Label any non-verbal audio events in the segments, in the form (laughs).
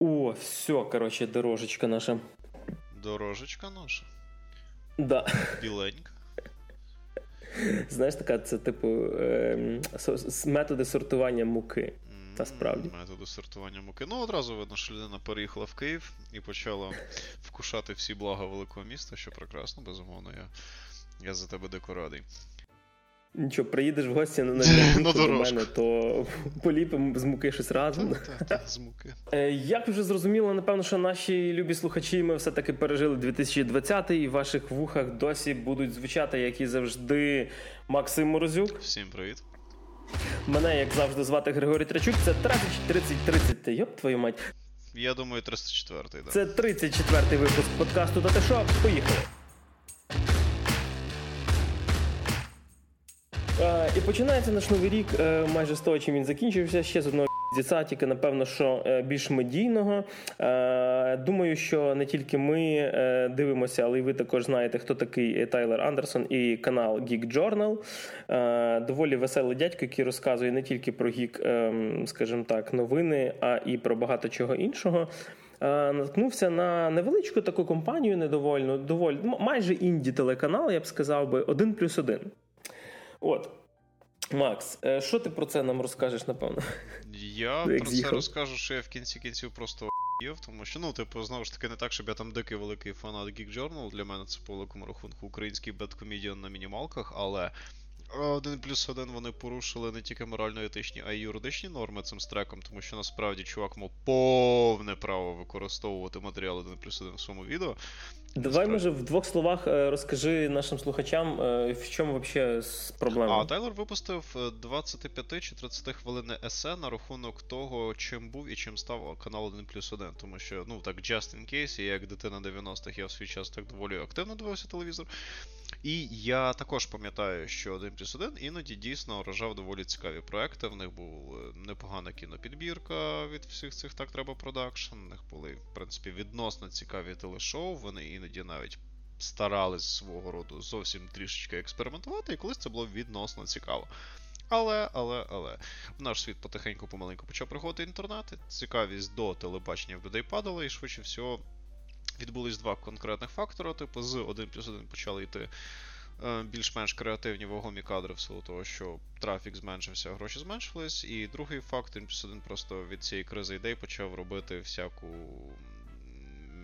О, все, короче, дорожечка наша. Дорожечка наша. Да. Біленька. Знаєш, така це типу е, методи сортування муки. Насправді. Методи сортування муки. Ну, одразу видно, що людина переїхала в Київ і почала вкушати всі блага великого міста, що прекрасно, безумовно, я я за тебе дико радий. Нічого, приїдеш в гості на (laughs) на до мене, то (laughs) поліпимо з муки щось разом. Так, так, з муки. (laughs) Е, як вже зрозуміло, напевно, що наші любі слухачі ми все-таки пережили 2020 і в ваших вухах досі будуть звучати, як і завжди, Максим Морозюк. Всім привіт. Мене, як завжди, звати Григорій Трачук. Це 30 30 30 Йоп, твою мать. Я думаю, 304-й, да. Це 34-й випуск подкасту «Та ти що?» Поїхали. І починається наш новий рік е, майже з того, чим він закінчився. Ще з одного (laughs) діца, тільки напевно, що е, більш медійного. Думаю, що не тільки ми дивимося, але й ви також знаєте, хто такий Тайлер Андерсон і канал Geek Journal. Доволі веселий дядько, який розказує не тільки про гік, скажімо так, новини, а і про багато чого іншого. Наткнувся на невеличку таку компанію недовольну, доволі майже інді телеканал, я б сказав би, один плюс один. От. Макс, е, що ти про це нам розкажеш, напевно? Я про це розкажу, що я в кінці кінців просто єв, тому що, ну, типу, знову ж таки, не так, щоб я там дикий великий фанат Geek Journal. Для мене це по великому рахунку український беткомедіан на мінімалках, але один плюс один вони порушили не тільки морально-етичні, а й юридичні норми цим стреком, тому що насправді чувак мав повне право використовувати матеріал 1 плюс 1 в своєму відео. Давай, може, в двох словах е, розкажи нашим слухачам, е, в чому взагалі проблема. А Тайлер випустив 25 е, чи 30 хвилинне есе на рахунок того, чим був і чим став канал 1 плюс 1. Тому що, ну так, just in case, я як дитина 90-х, я в свій час так доволі активно дивився телевізор. І я також пам'ятаю, що 1 плюс 1 іноді дійсно вражав доволі цікаві проекти. В них була непогана кінопідбірка від всіх цих так треба продакшн. В них були, в принципі, відносно цікаві телешоу. Вони іноді навіть старались свого роду зовсім трішечки експериментувати, і колись це було відносно цікаво. Але, але, але, в наш світ потихеньку помаленьку почав приходити інтернет. Цікавість до телебачення в людей падала, і швидше всього відбулись два конкретних фактори. Типу, з 1 плюс 1 почали йти е, більш-менш креативні вагомі кадри, в силу того, що трафік зменшився, гроші зменшились. І другий факт, 1 плюс 1 просто від цієї кризи ідей почав робити всяку.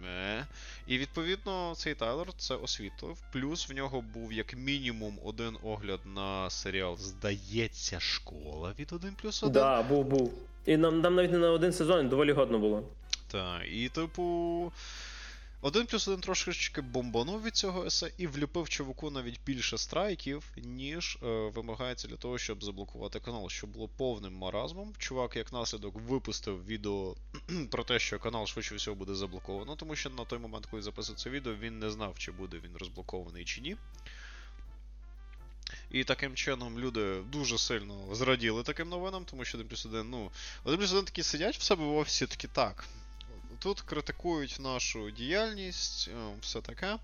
Ме. І відповідно цей Тайлер це освітлив. Плюс в нього був як мінімум один огляд на серіал, здається, школа від 1 плюс 1. Так, да, був, був. І нам, нам навіть не на один сезон доволі годно було. Так, і типу. Один плюс один трошечки бомбанув від цього есе і вліпив чуваку навіть більше страйків, ніж е, вимагається для того, щоб заблокувати канал, що було повним маразмом. Чувак, як наслідок, випустив відео (clears throat) про те, що канал швидше всього буде заблоковано, тому що на той момент, коли записав це відео, він не знав, чи буде він розблокований чи ні. І таким чином люди дуже сильно зраділи таким новинам, тому що 1 плюс 1, ну, 1 плюс 1 такі сидять в себе в офісі такі так. Тут критикують нашу діяльність, е, все таке.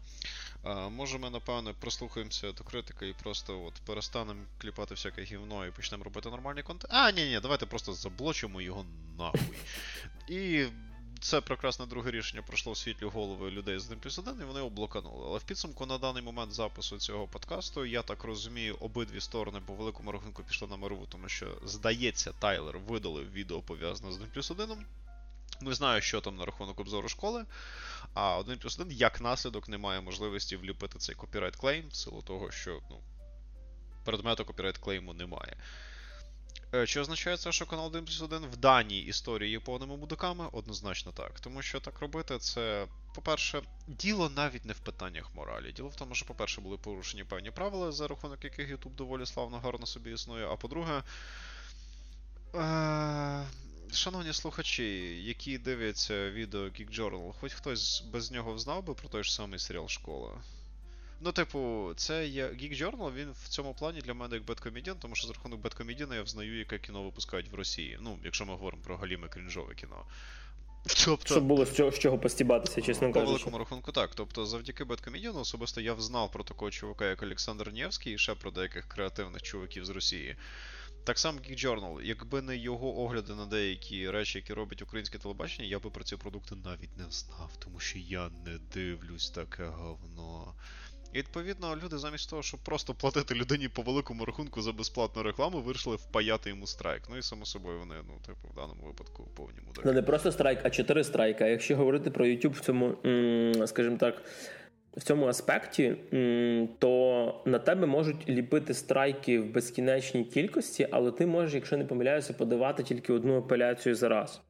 Може, ми, напевне, прослухаємося до критики і просто от перестанемо кліпати всяке гівно і почнемо робити нормальний контент. А, ні, ні, давайте просто заблочимо його нахуй. І це прекрасне друге рішення пройшло в світлі голови людей з 1 плюс 1, і вони облоканули. Але в підсумку на даний момент запису цього подкасту, я так розумію, обидві сторони по великому рахунку пішли на мирову, тому що, здається, Тайлер видалив відео пов'язане з 1 плюс 1. Не знаю, що там на рахунок обзору школи. А 1 плюс 1 як наслідок не має можливості вліпити цей copyright claim, в силу того, що ну, предмету copyright claim у немає. Е, чи означає це, що канал 1 плюс 1 в даній історії є повними мудаками? Однозначно так. Тому що так робити, це, по-перше, діло навіть не в питаннях моралі. Діло в тому, що, по-перше, були порушені певні правила, за рахунок яких YouTube доволі славно гарно собі існує. А по-друге. Шановні слухачі, які дивляться відео Geek Journal, хоч хтось без нього знав би про той ж самий серіал Школа. Ну, типу, це є Geek Journal, він в цьому плані для мене як беткомедіан, тому що за рахунок беткомедіана я взнаю, яке кіно випускають в Росії. Ну, якщо ми говоримо про галіме крінжове кіно. Тобто, Щоб було з чого, з чого постібатися, чесно кажучи. По великому рахунку, так. Тобто, завдяки Беткомедіану особисто я взнав про такого чувака, як Олександр Нєвський, і ще про деяких креативних чуваків з Росії. Так само Geek Journal. Якби не його огляди на деякі речі, які робить українське телебачення, я би про ці продукти навіть не знав, тому що я не дивлюсь таке говно. І відповідно, люди замість того, щоб просто платити людині по великому рахунку за безплатну рекламу, вирішили впаяти йому страйк. Ну і само собою вони, ну, типу, в даному випадку повні мудаки. Ну не просто страйк, а чотири страйка. Якщо говорити про YouTube в цьому, скажімо так, в цьому аспекті, то на тебе можуть ліпити страйки в безкінечній кількості, але ти можеш, якщо не помиляюся, подавати тільки одну апеляцію за раз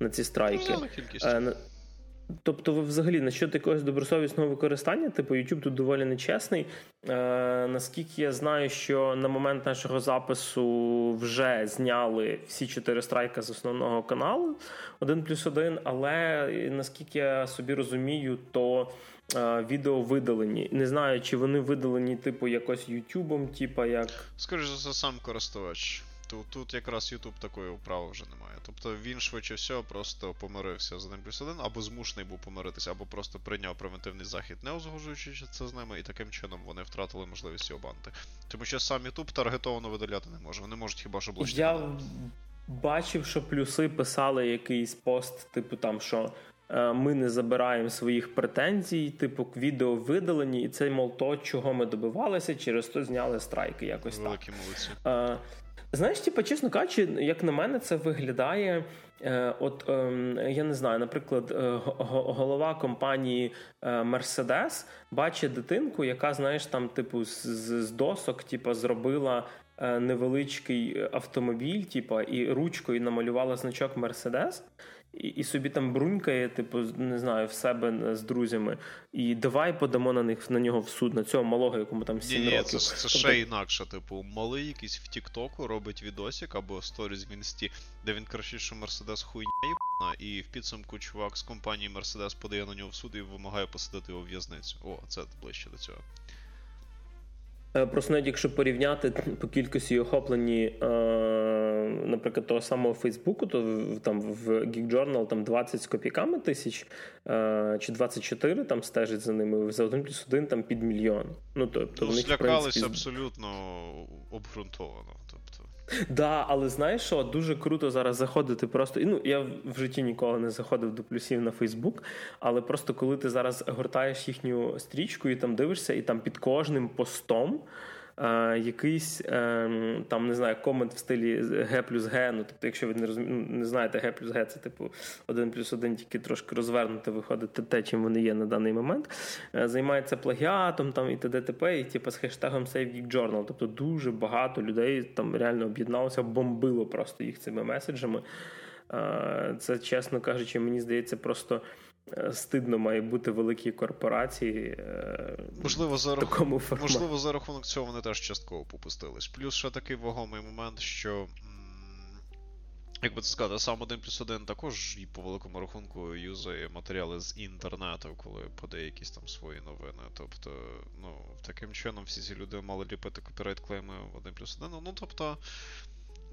на ці страйки. Ну, Тобто, ви взагалі на що якогось добросовісного використання, типу YouTube тут доволі нечесний. Е, Наскільки я знаю, що на момент нашого запису вже зняли всі чотири страйка з основного каналу один плюс один, але наскільки я собі розумію, то е, відео видалені. Не знаю, чи вони видалені, типу, якось Ютубом, типу як. Скоріше за сам користувач. Тут тут якраз YouTube такої вправи вже немає. Тобто він швидше всього просто помирився з 1 плюс 1, або змушений був помиритися, або просто прийняв превентивний захід, не узгоджуючи це з ними, і таким чином вони втратили можливість його банти. Тому що сам YouTube таргетовано видаляти не може. Вони можуть хіба що блочити. Я бачив, що плюси писали якийсь пост, типу там, що. Е, ми не забираємо своїх претензій, типу відео видалені, і це, мол, то, чого ми добивалися, через то зняли страйки. Якось Великі так. молодці. А, Знаєш, типу, чесно кажучи, як на мене, це виглядає. Е, от е, я не знаю, наприклад, е, голова компанії Mercedes бачить дитинку, яка, знаєш, там, типу, з, з досок, типу, зробила невеличкий автомобіль, типу, і ручкою намалювала значок Mercedes і і собі там брунькає, типу, не знаю, в себе з друзями. І давай подамо на них на нього в суд, на цього малого, якому там 7 Ні, років. Це, це тобто... ще інакше, типу, малий якийсь в Тіктоку робить відосик або сторіс в інсті, де він кричить, що Мерседес хуйня і в підсумку чувак з компанії Мерседес подає на нього в суд і вимагає посадити його в в'язницю. О, це ближче до цього. Е, просто навіть якщо порівняти по кількості охоплені, е, наприклад, того самого Фейсбуку, то там в Geek Journal там 20 з копійками тисяч е, чи 24 там стежить за ними, за один плюс один там під мільйон. Ну, тобто, ну, них, злякалися в принципі... абсолютно обґрунтовано. Да, але знаєш що, дуже круто зараз заходити просто. Ну, я в житті ніколи не заходив до плюсів на Фейсбук, але просто коли ти зараз гортаєш їхню стрічку і там дивишся, і там під кожним постом е, якийсь е, там не знаю, комент в стилі Г плюс Г. Ну, тобто, якщо ви не розумі... Ну, не знаєте, Г плюс Г, це типу 1 плюс 1, тільки трошки розвернути виходить те, чим вони є на даний момент. Е, займається плагіатом там і т.д. т.п. і типу, з хештегом SaveGeekJournal. Тобто дуже багато людей там реально об'єдналося, бомбило просто їх цими меседжами. Е, це, чесно кажучи, мені здається, просто. Е, стидно має бути великі корпорації. Е, можливо, за рахунок можливо, за рахунок цього вони теж частково попустились. Плюс ще такий вагомий момент, що. Як би це сказати, сам 1 плюс 1 також і по великому рахунку юзає матеріали з інтернету, коли подає якісь там свої новини. Тобто, ну, таким чином всі ці люди мали ліпити copyright claim и в 1 плюс 1. Ну, тобто,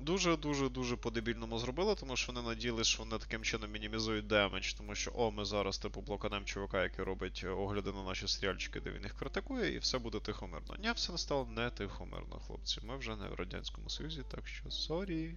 дуже-дуже дуже по-дебільному зробили, тому що вони надіялись, що вони таким чином мінімізують damage, тому що о, ми зараз типу блоканем чувака, який робить огляди на наші стрільчики, де він їх критикує, і все буде тихомирно. Ні, все не стало не тихомирно, хлопці. Ми вже не в Радянському Союзі, так що sorry.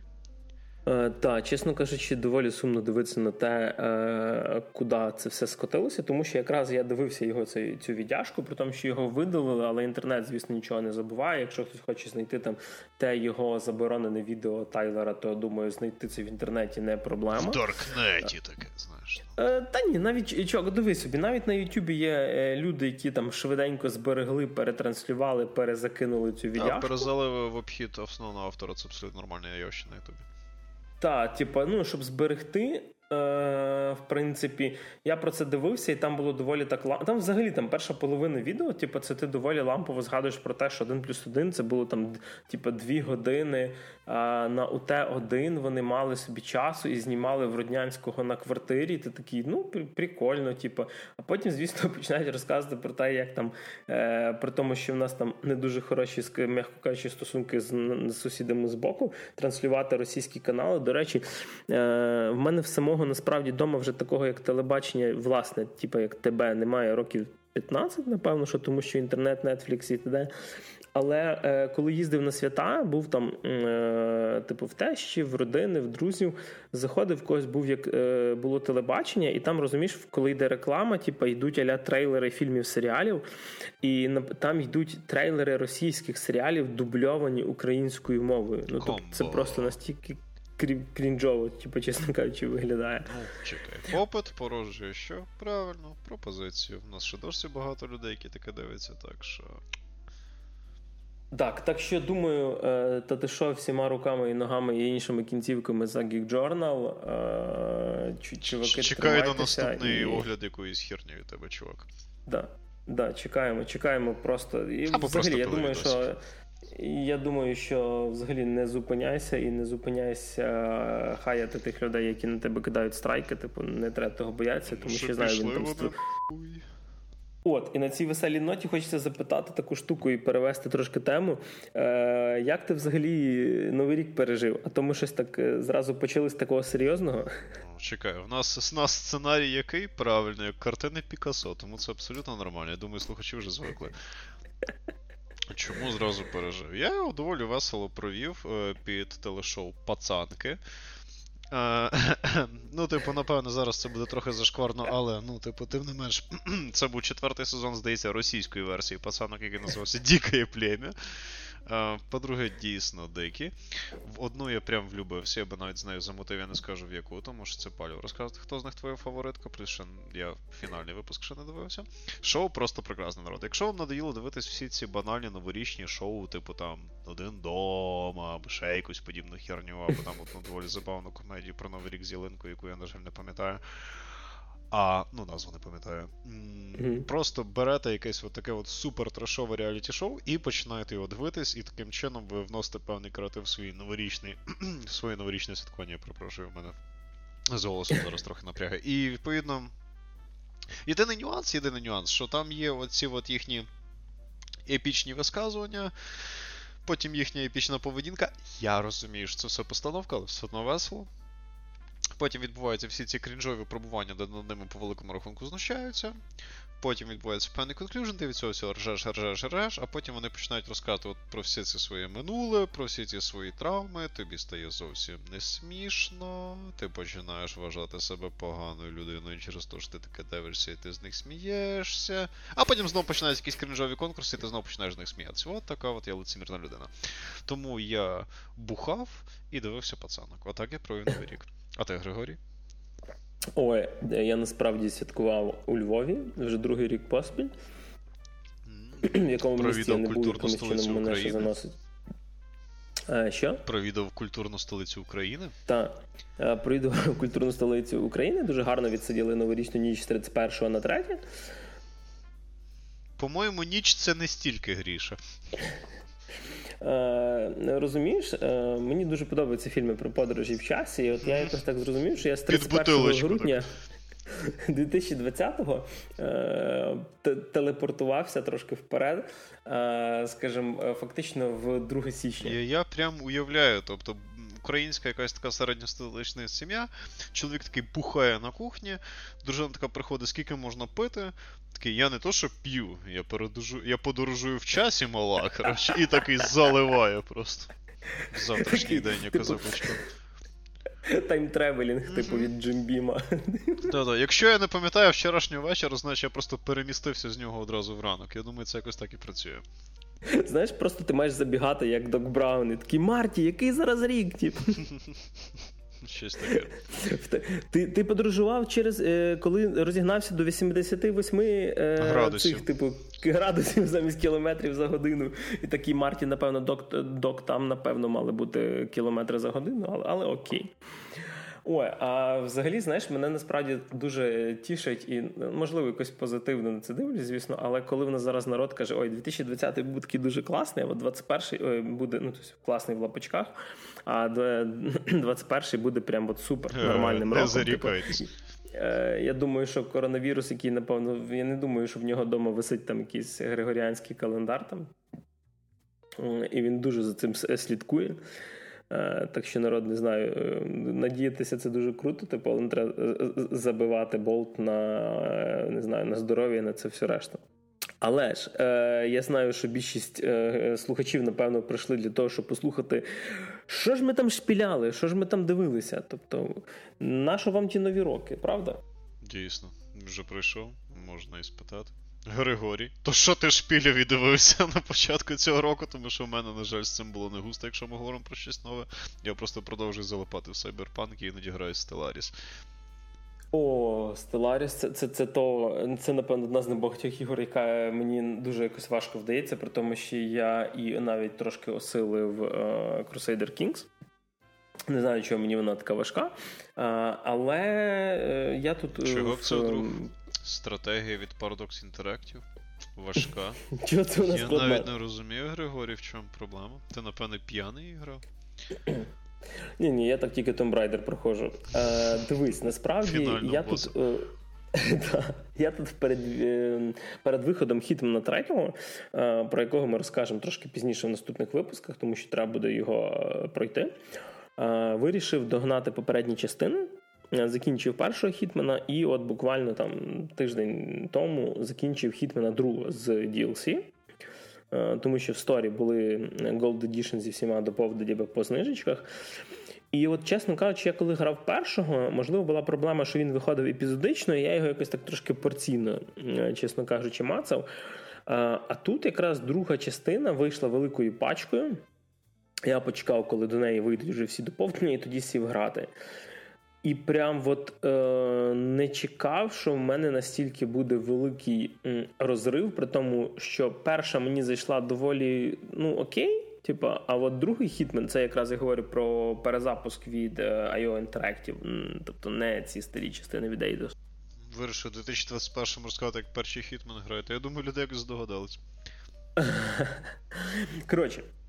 Е, так, чесно кажучи, доволі сумно дивитися на те, е, куди це все скотилося, тому що якраз я дивився його цю, цю віддяжку, при тому, що його видалили, але інтернет, звісно, нічого не забуває. Якщо хтось хоче знайти там те його заборонене відео Тайлера, то думаю, знайти це в інтернеті не проблема. В Даркнеті таке, знаєш. Е, та ні, навіть чого, диви собі, навіть на Ютубі є люди, які там швиденько зберегли, перетранслювали, перезакинули цю віддяжку. А перезали в обхід основного автора, це абсолютно нормальне явище на Ютубі. Так, типу, ну, щоб зберегти Е, в принципі, я про це дивився, і там було доволі так Там взагалі там перша половина відео, типу, це ти доволі лампово згадуєш про те, що один плюс один це було там типу, дві години. На УТ-1 вони мали собі часу і знімали в Роднянського на квартирі. Ти такий, ну прикольно, типу. А потім, звісно, (laughs) починають розказувати про те, як там е, при тому, що в нас там не дуже хороші, м'яко кажучи, стосунки з, з сусідами з боку, транслювати російські канали. До речі, е, в мене в самого насправді вдома вже такого, як телебачення, власне, типу як тебе, немає років 15, напевно, що тому що інтернет, Netflix і т.д. Але е, коли їздив на свята, був там, е, типу, в тещі, в родини, в друзів, заходив, в когось був як е, було телебачення, і там розумієш, коли йде реклама, типу, йдуть аля трейлери фільмів, серіалів, і на, там йдуть трейлери російських серіалів, дубльовані українською мовою. Ну тобто це просто настільки. Крінжово, типу, чесно кажучи, виглядає. Ну, чекай. Попит породжує що? Правильно, пропозицію. У нас ще досі багато людей, які таке дивляться, так що. Так, так що думаю, е, та ти що всіма руками і ногами і іншими кінцівками за Geek Journal. Е, чуваки, Чекай на наступний і... огляд якоїсь херні від тебе, чувак. Да, да, чекаємо, чекаємо просто. І Або взагалі, я думаю, що. Я думаю, що взагалі не зупиняйся і не зупиняйся хаяти тих людей, які на тебе кидають страйки. Типу, не треба того боятися, тому що, що знаю, він там. От, і на цій веселій ноті хочеться запитати таку штуку і перевести трошки тему. Е, Як ти взагалі новий рік пережив? А то ми щось так е, зразу почали з такого серйозного. Ну, чекай, у нас у нас сценарій який правильно, як картини Пікассо, тому це абсолютно нормально. Я думаю, слухачі вже звикли. Чому зразу пережив? Я його доволі весело провів е, під телешоу Пацанки. (coughs) Ну, типу, напевно, зараз це буде трохи зашкварно, але, ну, типу, тим не менш, (coughs) це був четвертий сезон, здається, російської версії пацанок, який називався Дікає плем'я. По-друге, дійсно дикі. В одну я прям влюбився, я би навіть з нею замотив, я не скажу в яку, тому що це палю розказати, хто з них твоя фаворитка, плюс ще я фінальний випуск ще не дивився. Шоу просто прекрасне народ. Якщо вам надоїло дивитись всі ці банальні новорічні шоу, типу там Один дома, або ще якусь подібну херню, або там одну доволі забавну комедію про Новий рік з ялинкою, яку я, на жаль, не пам'ятаю. А, ну, назву не пам'ятаю. Mm-hmm. Просто берете якесь от таке от супер трешове реаліті шоу і починаєте його дивитись, і таким чином ви вносите певний креатив в свій новорічний, (clears throat) своє новорічне святкування, я перепрошую, в мене з голосом зараз трохи напрягає. І відповідно. Єдиний нюанс, єдиний нюанс, що там є оці от їхні епічні висказування, потім їхня епічна поведінка. Я розумію, що це все постановка, але все одно весело. Потім відбуваються всі ці крінжові пробування, де над ними по великому рахунку знущаються. Потім відбувається певний конклюжн, ти від цього всього ржеш, ржеш, ржеш, а потім вони починають розказувати про всі ці своє минуле, про всі ці свої травми, тобі стає зовсім не смішно, ти починаєш вважати себе поганою людиною через те, що ти таке дивишся, і ти з них смієшся. А потім знову починаються якісь крінжові конкурси, і ти знову починаєш з них сміятися. От така от я лицемірна людина. Тому я бухав і дивився пацанок. Отак я провів новий рік. А ти, Григорій? Ой, я насправді святкував у Львові вже другий рік поспіль, (clears throat) в якому місці я не був, якимось чином мене ще заносить. А, Що? Провідав культурну столицю України? Так. Провідав (laughs) культурну столицю України. Дуже гарно відсиділи новорічну ніч з 31 на 3. По-моєму, ніч це не стільки гріше. Е, розумієш, е, мені дуже подобаються фільми про подорожі в часі. І от я якось так зрозумів, що я з 31 грудня 2020-го (laughs) е, телепортувався трошки вперед, скажімо, фактично в 2 січня. Я, я прям уявляю, тобто. Українська якась така середньостолична сім'я, чоловік такий бухає на кухні, дружина така приходить, скільки можна пити, Такий, я не то, що п'ю, я передужу, я подорожую в часі мала, коротше, і такий заливає просто. Завтрашній день, типу, казав Time-traveling, типу, від Jim Beam а. Так-так, Якщо я не пам'ятаю вчорашнього вечора, значить я просто перемістився з нього одразу в ранок. Я думаю, це якось так і працює. (laughs) Знаєш, просто ти маєш забігати як Док Браун, і такий Марті, який зараз рік, типу. (laughs) Щось таке. Ти ти подорожував через е, коли розігнався до 88 е, градусів. цих типу градусів замість кілометрів за годину. І такий Марті, напевно, док, док там, напевно, мали бути кілометри за годину, але, але окей. Ой, а взагалі, знаєш, мене насправді дуже тішить і можливо якось позитивно на це дивлюсь, звісно. Але коли в нас зараз народ каже, ой, 2020 буде такий дуже класний, а 21-й буде ну тобто, класний в лапочках, а 21-й (clears throat) буде прям от супер нормальним не роком. Типу, е, я думаю, що коронавірус, який, напевно, я не думаю, що в нього вдома висить там якийсь григоріанський календар там. І він дуже за цим слідкує. Так що народ не знаю, надіятися це дуже круто, типу, але не треба забивати болт на не знаю, на здоров'я, на це все решта. Але ж е, я знаю, що більшість е, слухачів, напевно, прийшли для того, щоб послухати, що ж ми там шпіляли, що ж ми там дивилися. Тобто, нащо вам ті нові роки, правда? Дійсно, вже пройшов, можна і спитати. Григорій, то що ти шпілів і дивився на початку цього року, тому що в мене, на жаль, з цим було не густо, якщо ми говоримо про щось нове. Я просто продовжую залипати в Cyberpunk і іноді граю Stellaris. О, Stellaris, це це, це то, це, напевно, одна з небагатьох ігор, яка мені дуже якось важко вдається, при тому, що я і навіть трошки осилив uh, Crusader Kings. Не знаю, чого мені вона така важка. Uh, але uh, я тут. Чого це друг? Стратегія від Paradox Interactive? Важка. (laughs) Чого це у нас Я складна? навіть не розумію, Григорій, в чому проблема. Ти, напевне, п'яний грав? (clears throat) Ні, ні, я так тільки Tomb Raider проходжу. Е, Дивись, насправді Фінального я боса. тут. Е, (laughs) я тут перед е, перед виходом Хітмана третього, е, про якого ми розкажемо трошки пізніше в наступних випусках, тому що треба буде його е, пройти. Е, вирішив догнати попередні частини. Закінчив першого хітмена, і от буквально там тиждень тому закінчив хітмена другого з DLC. Е, тому що в сторі були Gold Edition зі всіма доповненнями по знижечках. І от, чесно кажучи, я коли грав першого, можливо, була проблема, що він виходив епізодично, і я його якось так трошки порційно, чесно кажучи, мацав. Е, а тут якраз друга частина вийшла великою пачкою. Я почекав, коли до неї вийдуть вже всі доповнення, і тоді сів грати. І прям от е, не чекав, що в мене настільки буде великий м, розрив, при тому, що перша мені зайшла доволі ну окей. Типа, а от другий хітмен, це якраз я говорю про перезапуск від IO Interactive, тобто не ці старі частини від Eidos. Вирішив у 2021 розказати, як перший хітмен граєте. Я думаю, люди якось здогадались. Коротше, Е,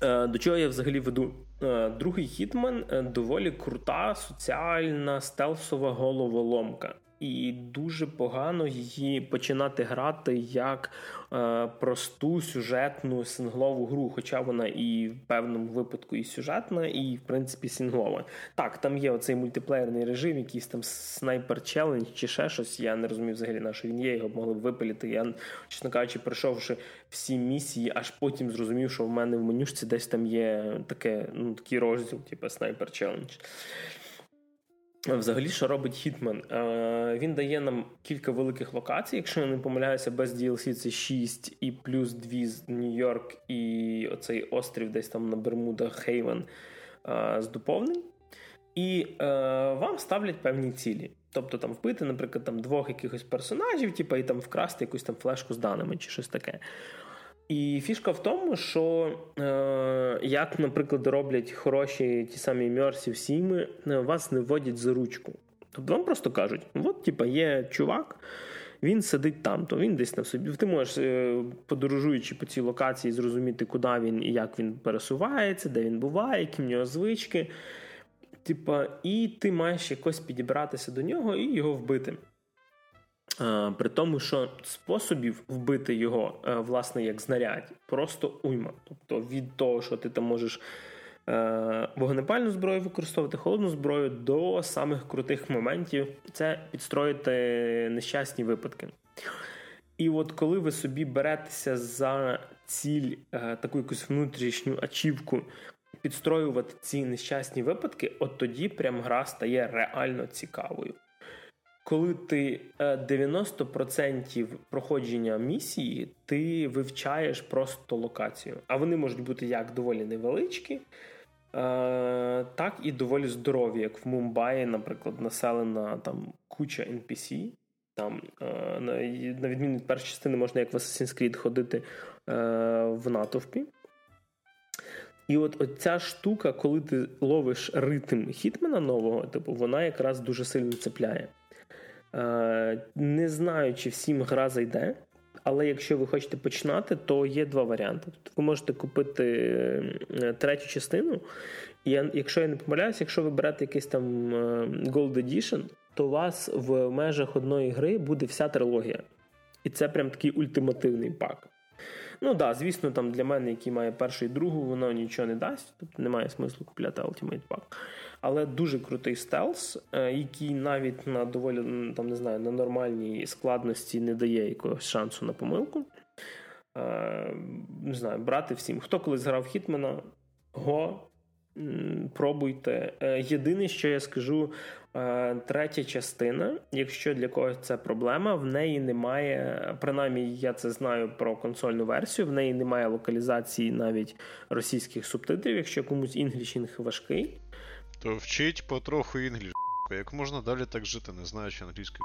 до чого я взагалі веду? Е, другий хітмен доволі крута соціальна стелсова головоломка. І дуже погано її починати грати як е, просту сюжетну синглову гру, хоча вона і в певному випадку і сюжетна, і в принципі синглова. Так, там є оцей мультиплеєрний режим, якийсь там снайпер челендж чи ще щось. Я не розумію взагалі на що він є, його могли б випилити. Я, чесно кажучи, пройшовши всі місії, аж потім зрозумів, що в мене в менюшці десь там є таке, ну, такий розділ, типу снайпер челендж. Взагалі, що робить Хітмен? Він дає нам кілька великих локацій. Якщо я не помиляюся, без DLC це 6 і плюс 2 з Нью-Йорк і оцей острів десь там на Бермудах Хейвен з доповнень. І е, вам ставлять певні цілі. Тобто там вбити, наприклад, там двох якихось персонажів, типу, і там вкрасти якусь там флешку з даними чи щось таке. І фішка в тому, що е, як, наприклад, роблять хороші ті самі Immersive сіми, вас не вводять за ручку. Тобто вам просто кажуть: от, типа, є чувак, він сидить там, то він десь на собі. Ти можеш, е, подорожуючи по цій локації, зрозуміти, куди він і як він пересувається, де він буває, які в нього звички. Типа, і ти маєш якось підібратися до нього і його вбити. При тому, що способів вбити його, е, власне, як знарядь, просто уйма. Тобто від того, що ти там можеш е, вогнепальну зброю використовувати, холодну зброю, до самих крутих моментів це підстроїти нещасні випадки. І от коли ви собі беретеся за ціль, е, таку якусь внутрішню ачівку, підстроювати ці нещасні випадки, от тоді прям гра стає реально цікавою коли ти 90% е, проходження місії, ти вивчаєш просто локацію. А вони можуть бути як доволі невеличкі, е, так і доволі здорові, як в Мумбаї, наприклад, населена там куча NPC. Там, е, На відміну від першої частини, можна як в Assassin's Creed ходити в натовпі. І от ця штука, коли ти ловиш ритм хітмена нового, типу, вона якраз дуже сильно цепляє. Е, не знаю, чи всім гра зайде, але якщо ви хочете починати, то є два варіанти. Тобто ви можете купити е, третю частину, і якщо я не помиляюся, якщо ви берете якийсь там е, Gold Edition, то у вас в межах одної гри буде вся трилогія. І це прям такий ультимативний пак. Ну так, да, звісно, там для мене, який має першу і другу, воно нічого не дасть, тобто немає смислу купляти Ultimate Pack. Але дуже крутий стелс, е, який навіть на доволі там не знаю, на нормальній складності не дає якогось шансу на помилку. Е, не знаю, брати всім. Хто колись грав Хітмена, го, пробуйте. Е, єдине, що я скажу, третя частина, якщо для когось це проблема, в неї немає, принаймні я це знаю про консольну версію, в неї немає локалізації навіть російських субтитрів, якщо комусь English важкий. То вчить потроху English. Як можна далі так жити, не знаючи англійської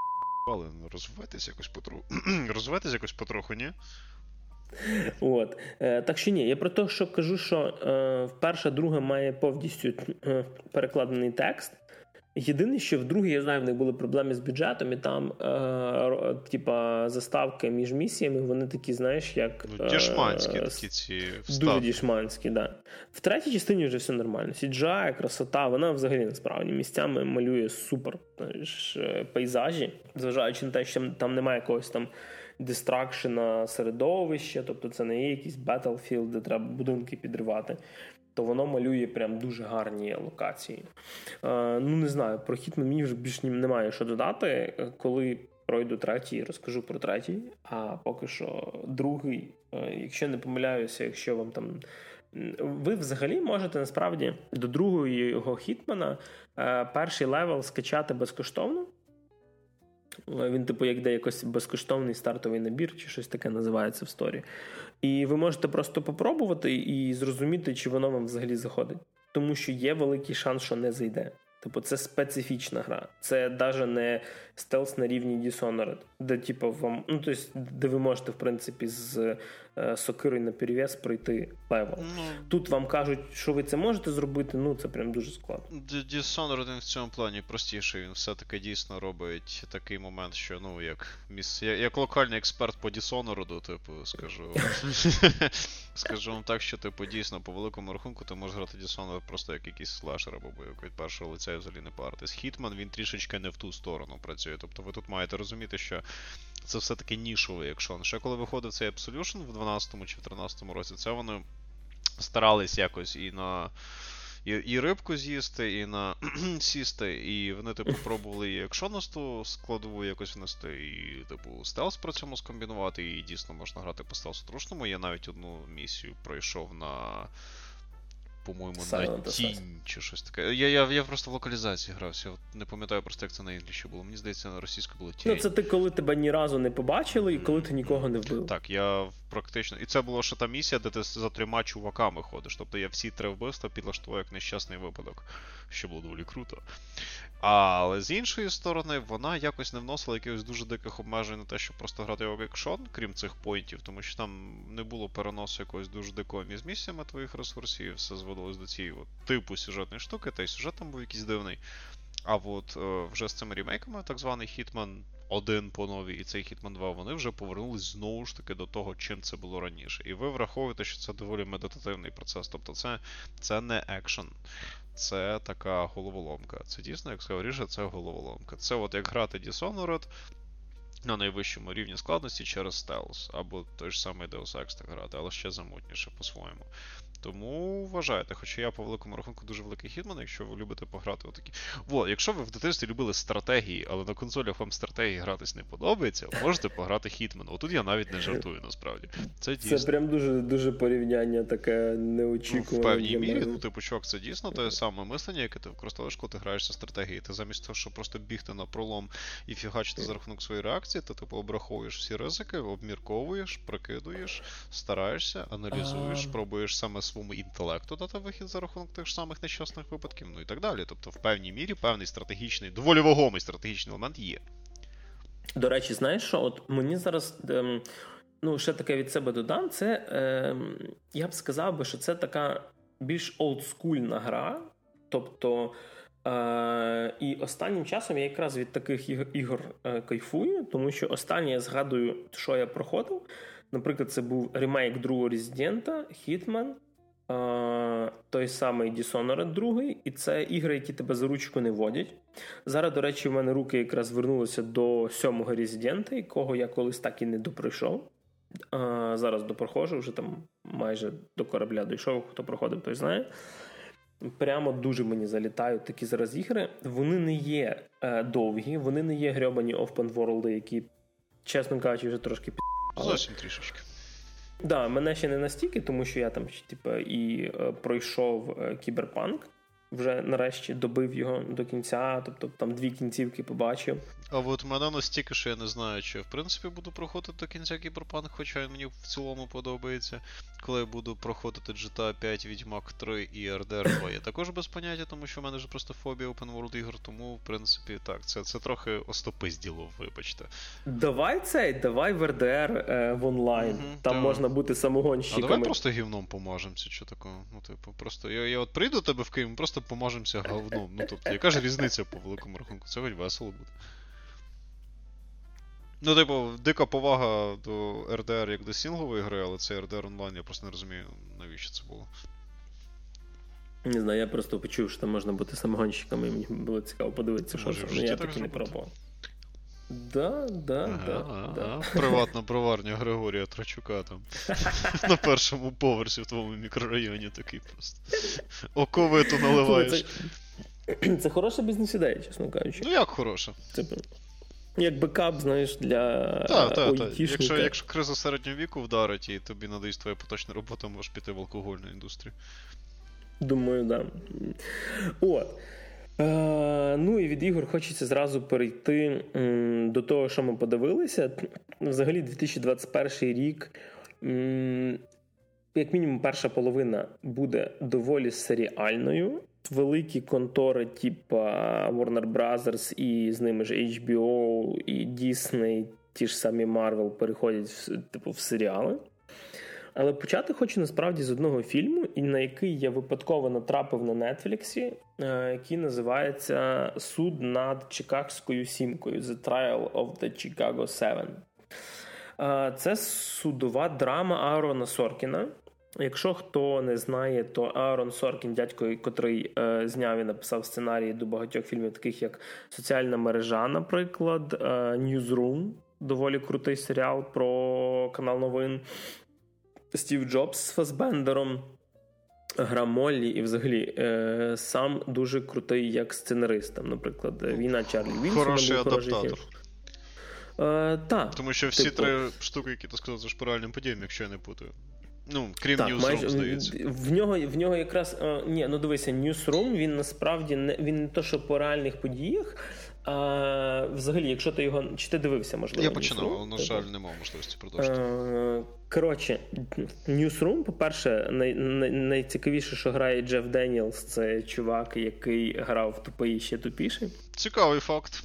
але розвивайтесь якось потроху. (clears throat) розвивайтесь якось потроху, ні? От. Е, Так що ні, я про те, що кажу, що е, перша, друга має повністю е, перекладений текст. Єдине, що в другій, я знаю, в них були проблеми з бюджетом, і там, е, типа, заставки між місіями, вони такі, знаєш, як. Ну, дешманські е, такі ці вставки. Дуже дішманські, так. Да. В третій частині вже все нормально. Сіджа, красота, вона взагалі насправді місцями малює супер знаєш, е, пейзажі, зважаючи на те, що там немає якогось там дистракшена середовища, тобто це не є якийсь Battlefield, де треба будинки підривати. То воно малює прям дуже гарні локації. Е, ну, не знаю, про Хітмен мені вже більш немає що додати. Коли пройду третій, розкажу про третій, а поки що другий, е, якщо не помиляюся, якщо вам там. Ви взагалі можете насправді до другого його хітмена е, перший level скачати безкоштовно. Він, типу, як де якось безкоштовний стартовий набір, чи щось таке називається в store і. І ви можете просто попробувати і зрозуміти, чи воно вам взагалі заходить. Тому що є великий шанс, що не зайде. Типу, це специфічна гра. Це навіть не stealth на рівні Dishonored, де, типу, вам, ну, тобто, де ви можете, в принципі, з е, сокирою на перев'яз пройти level. Ну, Тут вам кажуть, що ви це можете зробити, ну це прям дуже складно. Dishonored в цьому плані простіший. Він все-таки дійсно робить такий момент, що ну, як міс... як локальний експерт по Dishonored, типу, скажу. (laughs) Скажу вам так, що типу дійсно по великому рахунку ти можеш грати Dishonored просто як якийсь слешер або бойок від першого лиця і взагалі не паритись. Хітман він трішечки не в ту сторону працює. Тобто ви тут маєте розуміти, що це все-таки нішовий екшон. Ще коли виходив цей Absolution в 12 чи 13 році, це вони старались якось і на. І і рибку з'їсти, і на (clears throat) сісти, і вони, типу, (laughs) пробували і екшонисту складову якось внести, і, типу, stealth при цьому скомбінувати, і дійсно можна грати по stealth у трушному. Я навіть одну місію пройшов на по-моєму, Silent на тінь чи щось таке. Я я, я просто в локалізації грався. Я не пам'ятаю просто, як це на English і було. Мені здається, на російську було тінь. Ну, це ти коли тебе ні разу не побачили, і коли ти нікого не вбив. Так, я практично. І це була ще та місія, де ти за трьома чуваками ходиш. Тобто я всі три вбивства підлаштував як нещасний випадок, що було доволі круто. Але з іншої сторони, вона якось не вносила якихось дуже диких обмежень на те, щоб просто грати його екшон, крім цих поінтів, тому що там не було переносу якогось дуже дикого між місцями твоїх ресурсів, все зводилось до цієї от, типу сюжетної штуки, та й сюжет там був якийсь дивний. А от е, вже з цими ремейками, так званий Hitman 1 по новій і цей Hitman 2, вони вже повернулись знову ж таки до того, чим це було раніше. І ви враховуєте, що це доволі медитативний процес. Тобто це це не екшен, це така головоломка. Це дійсно, як сказав Ріша, це головоломка. Це от як грати Dishonored на найвищому рівні складності через стелс, або той ж самий Deus Ex так грати, але ще замутніше по-своєму. Тому вважайте, хоча я по великому рахунку дуже великий хітман, якщо ви любите пограти отакі. Во, якщо ви в дитинстві любили стратегії, але на консолях вам стратегії гратись не подобається, можете пограти хітмен. Отут я навіть не жартую, насправді. Це дійсно. Це прям дуже дуже порівняння таке неочікуване. Ну, в певній мірі, ну, типу, чувак, це дійсно те саме мислення, яке ти використовуєш, коли ти граєшся стратегії. Ти замість того, щоб просто бігти на пролом і фігачити за рахунок своєї реакції, ти типу обраховуєш всі ризики, обмірковуєш, прикидуєш, стараєшся, аналізуєш, пробуєш саме своєму інтелекту дати вихід за рахунок тих ж самих нещасних випадків, ну і так далі. Тобто, в певній мірі певний стратегічний, доволі вагомий стратегічний елемент є. До речі, знаєш що? От мені зараз. Ем... Ну, ще таке від себе додам. Це е, я б сказав би, що це така більш олдскульна гра. Тобто, е, і останнім часом я якраз від таких ігор е, кайфую, тому що останнє я згадую, що я проходив. Наприклад, це був ремейк другого Резидента, Hitman, той самий Dishonored 2, і це ігри, які тебе за ручку не водять. Зараз, до речі, в мене руки якраз звернулися до сьомого Резидента, якого я колись так і не доприйшов. Зараз допроходжу, вже там майже до корабля дійшов, хто проходив, той знає. Прямо дуже мені залітають такі зараз ігри. Вони не є е, довгі, вони не є грьобані open world, які, чесно кажучи, вже трошки під. Зовсім трішечки. Да, мене ще не настільки, тому що я там типу, і е, пройшов е, кіберпанк вже нарешті добив його до кінця, тобто там дві кінцівки побачив. А от мене настільки, що я не знаю, чи в принципі буду проходити до кінця Кіберпанк, хоча він мені в цілому подобається. Коли я буду проходити GTA 5, Відьмак 3 і RDR 2, я також без поняття, тому що в мене вже просто фобія open world ігор, тому в принципі так, це це трохи остопизділо, вибачте. Давай цей, давай в RDR е, в онлайн. Угу, там так. можна бути самогонщиками. А давай просто гівном поможемося, що такого. Ну, типу, просто я я от прийду до тебе в Київ, ми просто поможемося говном. Ну тобто, яка ж різниця по великому рахунку? Це хоч весело буде. Ну, типу, дика повага до RDR як до сінглової гри, але це RDR онлайн, я просто не розумію, навіщо це було. Не знаю, я просто почув, що там можна бути самогонщиками, і мені було цікаво подивитися, що це. Ну, я таки не пробував. Да, да, ага, да, ага. да. Приватна броварня Григорія Трачука там. (laughs) На першому поверсі в твоєму мікрорайоні такий просто. Оковиту наливаєш. Це, це хороша бізнес-ідея, чесно кажучи. Ну як хороша? Це як бекап, знаєш, для Так, так, так. Якщо якщо криза середнього віку вдарить і тобі надають твоя поточна робота, можеш піти в алкогольну індустрію. Думаю, так. Да. От. Е, ну і від ігор хочеться зразу перейти м, до того, що ми подивилися. Взагалі, 2021 рік, м, як мінімум, перша половина буде доволі серіальною великі контори, типу Warner Brothers і з ними ж HBO і Disney, ті ж самі Marvel переходять в, типу, в серіали. Але почати хочу насправді з одного фільму, на який я випадково натрапив на Нетфліксі, який називається Суд над Чикагською сімкою The Trial of the Chicago Seven. Е, це судова драма Аарона Соркіна. Якщо хто не знає, то Аарон Соркін, дядько, котрий е, зняв і написав сценарії до багатьох фільмів, таких як Соціальна мережа, наприклад, е, Newsroom, доволі крутий серіал про канал новин, Стів Джобс з Фасбендером, Гра Моллі і взагалі е, сам дуже крутий як сценарист. Там, Наприклад, Війна Чарлі Вілсона. Хороший адаптатор. Е, так. Тому що всі типу... три штуки, які ти сказав, це ж по реальним подіям, якщо я не путаю. Ну, крім так, Newsroom, майже, здається. В нього в нього якраз. А, ні, ну дивися, Newsroom, він насправді не він не то, що по реальних подіях. А взагалі, якщо ти його. Чи ти дивився, можливо? Я починав, але, на жаль, не мав можливості продовжити. Коротше, Newsroom, по-перше, най, най, найцікавіше, що грає Джеф Деніелс, це чувак, який грав в тупий ще тупіший. Цікавий факт.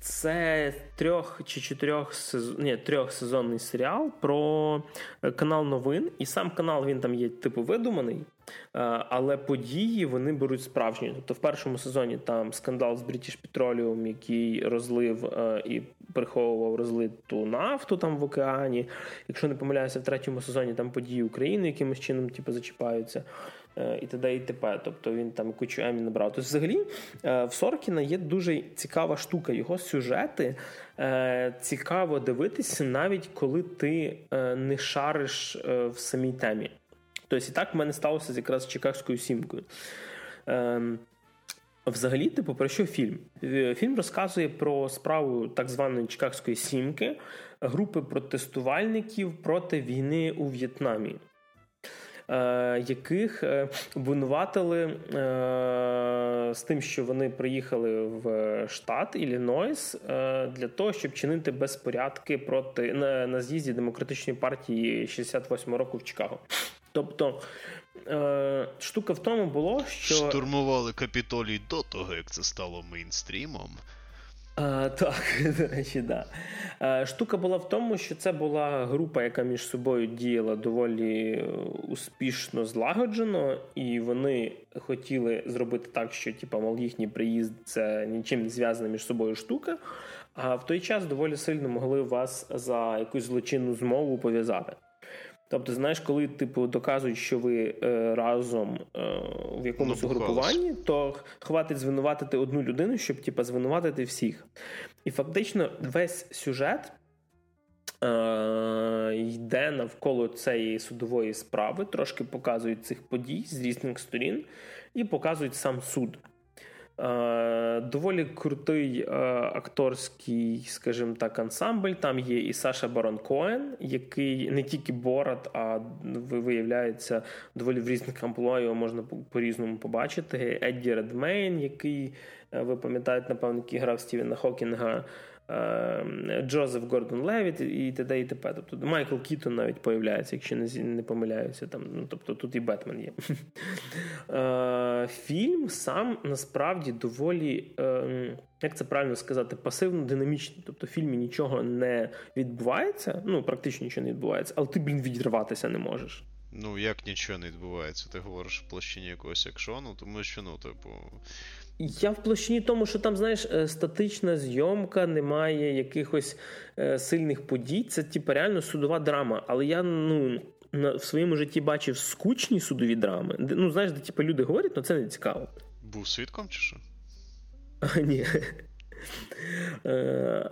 Це трьох чи чотирьох сезон, ні, трьохсезонний серіал про е, канал новин. І сам канал він там є, типу, видуманий, е, але події вони беруть справжні. Тобто в першому сезоні там скандал з British Petroleum, який розлив е, і приховував розлиту нафту там в океані. Якщо не помиляюся, в третьому сезоні там події України якимось чином типу, зачіпаються. Е, і т.д. і т.п. Тобто він там кучу емі набрав. Тобто, взагалі, е, в Соркіна є дуже цікава штука. Його сюжети е, цікаво дивитися, навіть коли ти не шариш в самій темі. Тобто, і так в мене сталося якраз з Чикагською сімкою. Ем, взагалі, типу, про що фільм? Фільм розказує про справу так званої Чикагської сімки, групи протестувальників проти війни у В'єтнамі. Е, яких е, обвинуватили е, з тим, що вони приїхали в штат Іллінойс для того, щоб чинити безпорядки проти на, з'їзді демократичної партії 68 року в Чикаго. Тобто штука в тому було, що штурмували капітолій до того, як це стало мейнстрімом. Так, (laughs) до речі, да. Штука була в тому, що це була група, яка між собою діяла доволі е, успішно злагоджено, і вони хотіли зробити так, що типу, їхній приїзд це нічим не зв'язана між собою штука. А в той час доволі сильно могли вас за якусь злочинну змову пов'язати. Тобто, знаєш, коли типу доказують, що ви е, разом е, в якомусь ну, угрупуванні, то хватить звинуватити одну людину, щоб типу, звинуватити всіх. І фактично весь сюжет е, йде навколо цієї судової справи, трошки показують цих подій з різних сторін і показують сам суд. Е, доволі крутий е, акторський, скажімо так, ансамбль. Там є і Саша Барон Коен, який не тільки Борат, а виявляється доволі в різних амплуа його можна по-різному побачити. Едді Редмейн, який е, ви пам'ятаєте, напевно, який грав Стівена Хокінга. Ем, Джозеф Гордон Левіт і т.д. і т.п. Тобто Майкл Кітон навіть появляється, якщо не не помиляюся. Там, ну, Тобто тут і Бетмен є. (laughs) Е, фільм сам насправді доволі, ем, як це правильно сказати, пасивно-динамічний. Тобто в фільмі нічого не відбувається, ну практично нічого не відбувається, але ти, блін, відірватися не можеш. Ну, як нічого не відбувається, ти говориш в площині якогось екшону, тому що, ну, типу. Я в площині тому, що там, знаєш, е, статична зйомка, немає якихось е, сильних подій. Це типу, реально судова драма. Але я ну, в своєму житті бачив скучні судові драми. Ну, знаєш, де типу, люди говорять, але ну, це не цікаво. Був свідком чи що? А, (laughs) Ні. Е,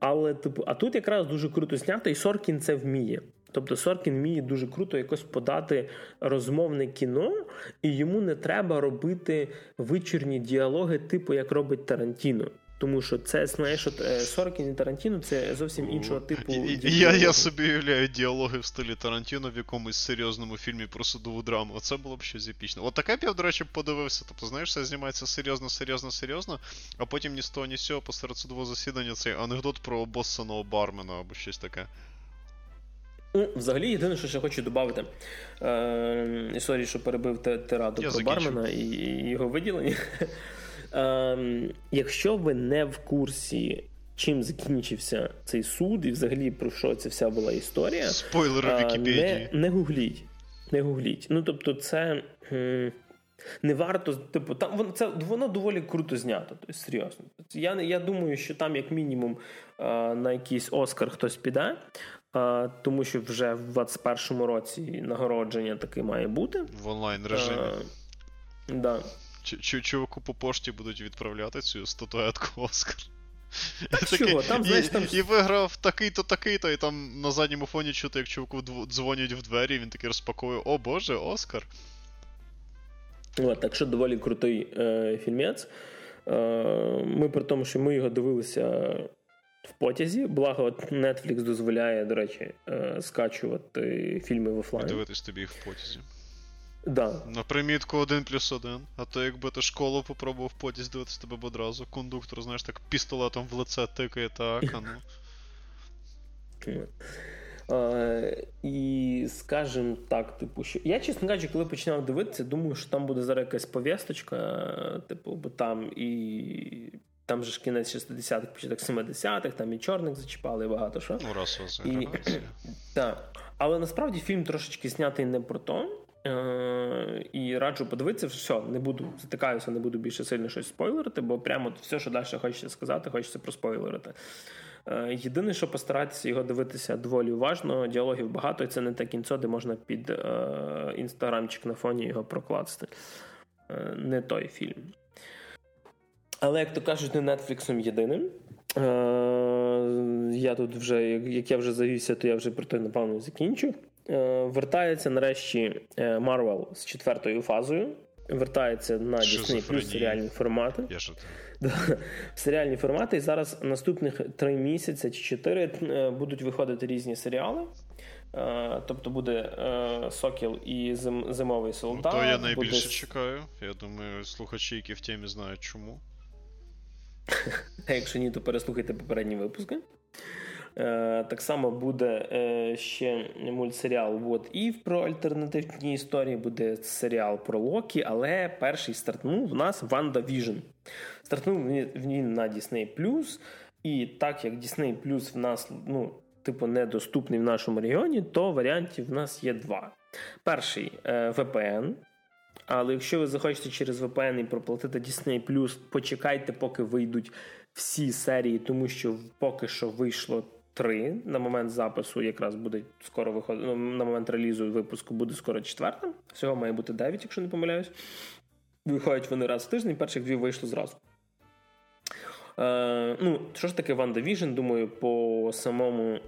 але, типу, а тут якраз дуже круто знято, і Соркін це вміє. Тобто Соркін вміє дуже круто якось подати розмовне кіно, і йому не треба робити вичірні діалоги, типу як робить Тарантіно. Тому що це знаєш, от е, Соркін і Тарантіно це зовсім іншого типу. Я я собі уявляю діалоги в стилі Тарантіно в якомусь серйозному фільмі про судову драму. Оце було б щось епічне. От таке б я, до речі, подивився. Тобто, знаєш, все знімається серйозно, серйозно, серйозно, а потім ні з того, ні з цього посеред судового засідання цей анекдот про обоссаного бармена або щось таке. Ну, Взагалі, єдине, що ще хочу додати, е, sorry, що перебив тираду про бармена і, його виділення. (laughs) Е, якщо ви не в курсі, чим закінчився цей суд, і взагалі про що ця вся була історія, Спойлери е, Вікіпедії. Не, не гугліть. Не гугліть. Ну, тобто, це. Не варто, типу, там воно це воно доволі круто знято. Тобто, серйозно. Я я думаю, що там, як мінімум, на якийсь Оскар хтось піде, тому що вже в 21-му році нагородження таке має бути в онлайн режимі. А, да. Чуваку по пошті будуть відправляти цю статуетку Оскар. І, чого? Там, знаєш, там... і виграв такий-то, такий-то, і там на задньому фоні чути, як чуваку дзвонять в двері, він такий розпакує: О Боже, Оскар. От, Так що доволі крутий е, фільмець. Е, Ми при тому, що ми його дивилися в потязі. Благо, Netflix дозволяє, до речі, е, скачувати фільми в офлайн. Дивитись тобі їх в потязі. Да. На примітку 1 плюс 1. А то якби ти школу попробував в потязі дивитися тебе б одразу. Кондуктор, знаєш, так пістолетом в лице тикає, так, а ну. Uh, і скажімо так, типу, що я, чесно кажучи, коли починав дивитися, думаю, що там буде зараз якась пов'язочка, типу, бо там і там же ж кінець 60-х, початок 70-х, там і чорних зачіпали і багато що. Ну, раз і, (clears throat) Так. Але насправді фільм трошечки знятий не про то. Е- І раджу подивитися, все, не буду затикаюся, не буду більше сильно щось спойлерити, бо прямо все, що далі хочеться сказати, хочеться проспойлерити. Е- Єдине, що постаратися його дивитися доволі уважно, діалогів багато, і це не те кінцо, де можна під е- інстаграмчик на фоні його прокласти. Е- Не той фільм. Але, як то кажуть, не Нетфліксом єдиним. Е, Я тут вже, як я вже завівся, то я вже про те, напевно, закінчу. Е, Вертається нарешті Марвел з четвертою фазою. Вертається на Disney Plus серіальні формати. (laughs) Серіальні формати. І зараз наступних три місяці чи чотири е, будуть виходити різні серіали. Тобто буде Сокіл і Зимовий солдат. Ну, то я найбільше буде... чекаю. Я думаю, слухачі, які в темі знають чому. (laughs) А якщо ні, то переслухайте попередні випуски. Е, так само буде е, ще мультсеріал What If про альтернативні історії, буде серіал про Локі, але перший стартнув в нас Ванда Віжн. Стартнув він на Disney+, і так як Disney+, в нас ну, типу недоступний в нашому регіоні, то варіантів в нас є два. Перший е, VPN. Але якщо ви захочете через VPN і проплатити Disney+, почекайте, поки вийдуть всі серії, тому що поки що вийшло три. На момент запису якраз буде скоро виходити. Ну, на момент релізу випуску буде скоро четверта. Всього має бути 9, якщо не помиляюсь. Виходять вони раз в тиждень, перших дві вийшли зразу. Е, ну, Що ж таке Віжн? Думаю, по самому.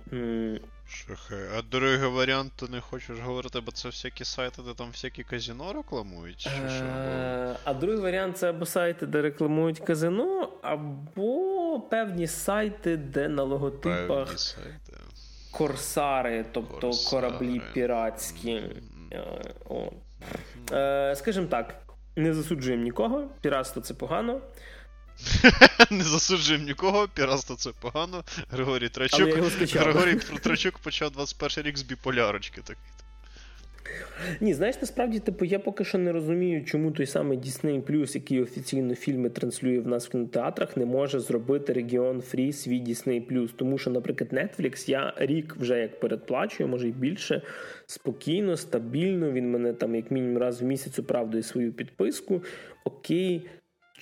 Шахай. А другий варіант ти не хочеш говорити, бо це всякі сайти, де там всякі казіно рекламують? Чи що? Е, а другий варіант це або сайти, де рекламують казино, або певні сайти, де на логотипах Певні сайти. корсари, тобто Корсари. кораблі піратські. Е. Е, Скажімо так, не засуджуємо нікого, піратство це погано. (laughs) Не засуджуємо нікого, піратство це погано. Григорій Трачук. Григорій (laughs) Трачук почав 21 рік з біполярочки такий. Ні, знаєш, насправді, типу, я поки що не розумію, чому той самий Disney Plus, який офіційно фільми транслює в нас в кінотеатрах, не може зробити регіон Free свій Disney Plus. Тому що, наприклад, Netflix я рік вже як передплачую, може й більше, спокійно, стабільно. Він мене там як мінімум раз в місяць оправдує свою підписку. Окей.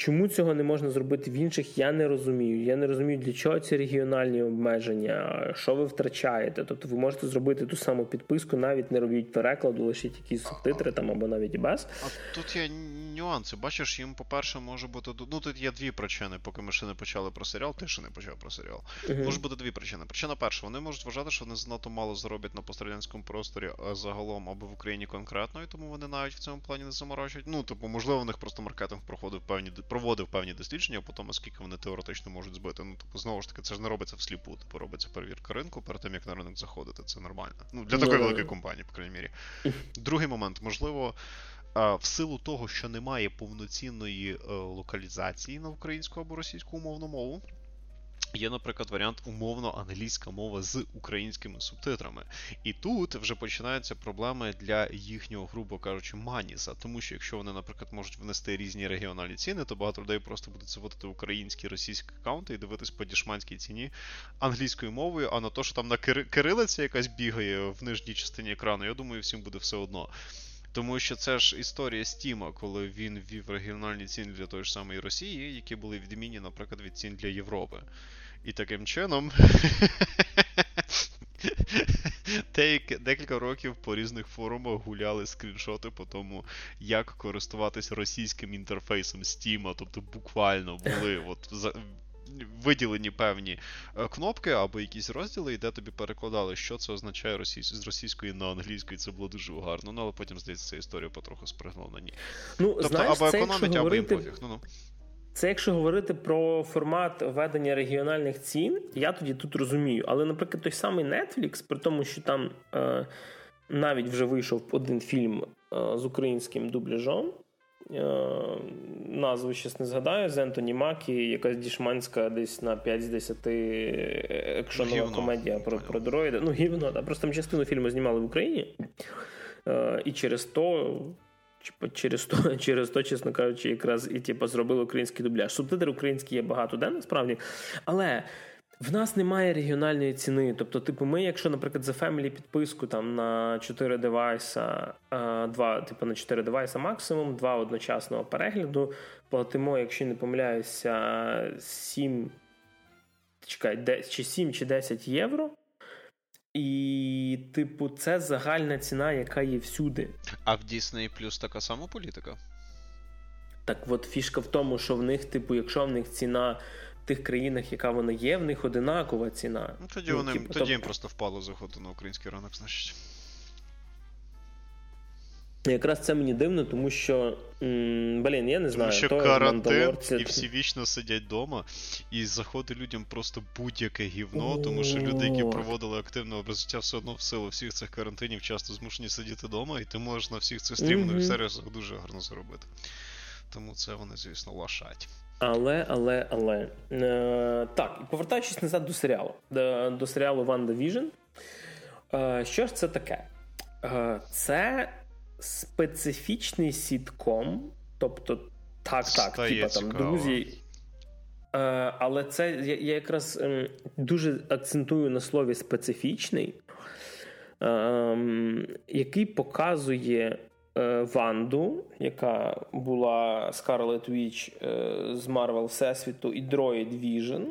Чому цього не можна зробити в інших, я не розумію. Я не розумію, для чого ці регіональні обмеження, що ви втрачаєте. Тобто ви можете зробити ту саму підписку, навіть не робіть перекладу, лишіть якісь субтитри там або навіть і без. А тут є нюанси. Бачиш, їм, по-перше, може бути. Ну тут є дві причини, поки ми ще не почали про серіал, ти ще не почав про серіал. Мгм. Може бути дві причини. Причина перша, вони можуть вважати, що вони занадто мало зароблять на пострадянському просторі а загалом або в Україні конкретно, і тому вони навіть в цьому плані не заморочують. Ну, типу, можливо, у них просто маркетинг проходив певні проводив певні дослідження, а потім оскільки вони теоретично можуть збити. Ну, тобто, знову ж таки, це ж не робиться всліпу. Типу робиться перевірка ринку перед тим, як на ринок заходити. Це нормально. Ну, для Ну, такої великої компанії, по крайній мірі. Другий момент, можливо. В силу того, що немає повноцінної е, локалізації на українську або російську умовну мову, Є, наприклад, варіант умовно англійська мова з українськими субтитрами. І тут вже починаються проблеми для їхнього, грубо кажучи, маніса. Тому що якщо вони, наприклад, можуть внести різні регіональні ціни, то багато людей просто будуть заводити українські російські аккаунти і дивитись по дішманській ціні англійською мовою, а на те, що там на кирилиці якась бігає в нижній частині екрану, я думаю, всім буде все одно. Тому що це ж історія Стіма, коли він ввів регіональні ціни для тої ж самої Росії, які були відмінні, наприклад, від цін для Європи. І таким чином. Декілька років по різних форумах гуляли скріншоти по тому, як користуватися російським інтерфейсом Steam, тобто буквально були (laughs) от за, виділені певні е, кнопки або якісь розділи, і де тобі перекладали, що це означає російсь... з російської на англійську, і це було дуже гарно. Ну але потім, здається, ця історія потроху спригнула на ні. Ну, Тобто, знаєш, або економить, або їм говорити, пофіг. Ну, ну. Це якщо говорити про формат ведення регіональних цін, я тоді тут розумію. Але, наприклад, той самий Netflix, при тому, що там е, навіть вже вийшов один фільм е, з українським дубляжом. Е, назву щас не згадаю, з Ентоні Макі, якась дішманська десь на 5 з 10 екшонова Гівно. комедія про, про дроїда. Ну, гівно, да. Просто там частину фільму знімали в Україні. Е, і через то через то, (laughs) через то, чесно кажучи, якраз і типу, зробили український дубляж. Субтитри українські є багато де насправді. Але в нас немає регіональної ціни. Тобто, типу, ми, якщо, наприклад, за Family підписку там на 4 девайса, 2, типу, на 4 девайса максимум, 2 одночасного перегляду, платимо, якщо не помиляюся, 7, чекай, де, чи 7 чи 10 євро. І, типу, це загальна ціна, яка є всюди. А в Disney Plus така сама політика? Так от фішка в тому, що в них, типу, якщо в них ціна в тих країнах, яка вона є, в них одинакова ціна. Ну тоді Ну, вони типу, тоді їм тобто- просто впало заходу на український ринок, значить. Якраз це мені дивно, тому що блін, я не знаю, Тому що то карантин, і всі вічно сидять вдома, і заходить людям просто будь-яке гівно, тому що люди, які проводили активне образ життя, все одно в силу всіх цих карантинів часто змушені сидіти вдома, і ти можеш на всіх цих стрімних сервісах дуже гарно заробити. Тому це вони, звісно, лашать. Але, але, але. Е, так, повертаючись назад до серіалу, до, до серіалу Ванда Vision. Е, що ж це таке? Е, це специфічний сітком, тобто, так, так, Стає типа там цікаво. друзі. Е, але це я, я якраз ем, дуже акцентую на слові специфічний, ем, який показує е, Ванду, яка була Scarlet Witch е, з Марвел Всесвіту, і дроїд Vision.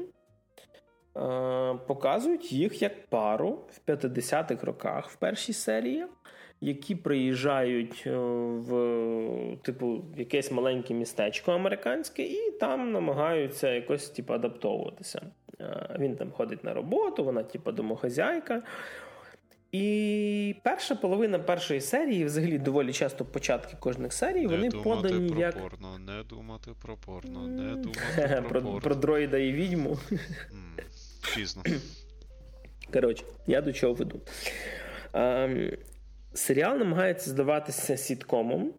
Показують їх як пару в 50-х роках в першій серії, які приїжджають е, в типу якесь маленьке містечко американське, і там намагаються якось типу, адаптовуватися. Він там ходить на роботу, вона, типу, домохозяйка. І перша половина першої серії, взагалі, доволі часто початки кожних серій, вони думати подані про як. порно, не думати про порно, не думати (laughs) про, про порно. про дроїда і відьму. Пізно. Коротше, я до чого веду. Ем, серіал намагається здаватися сіткомом,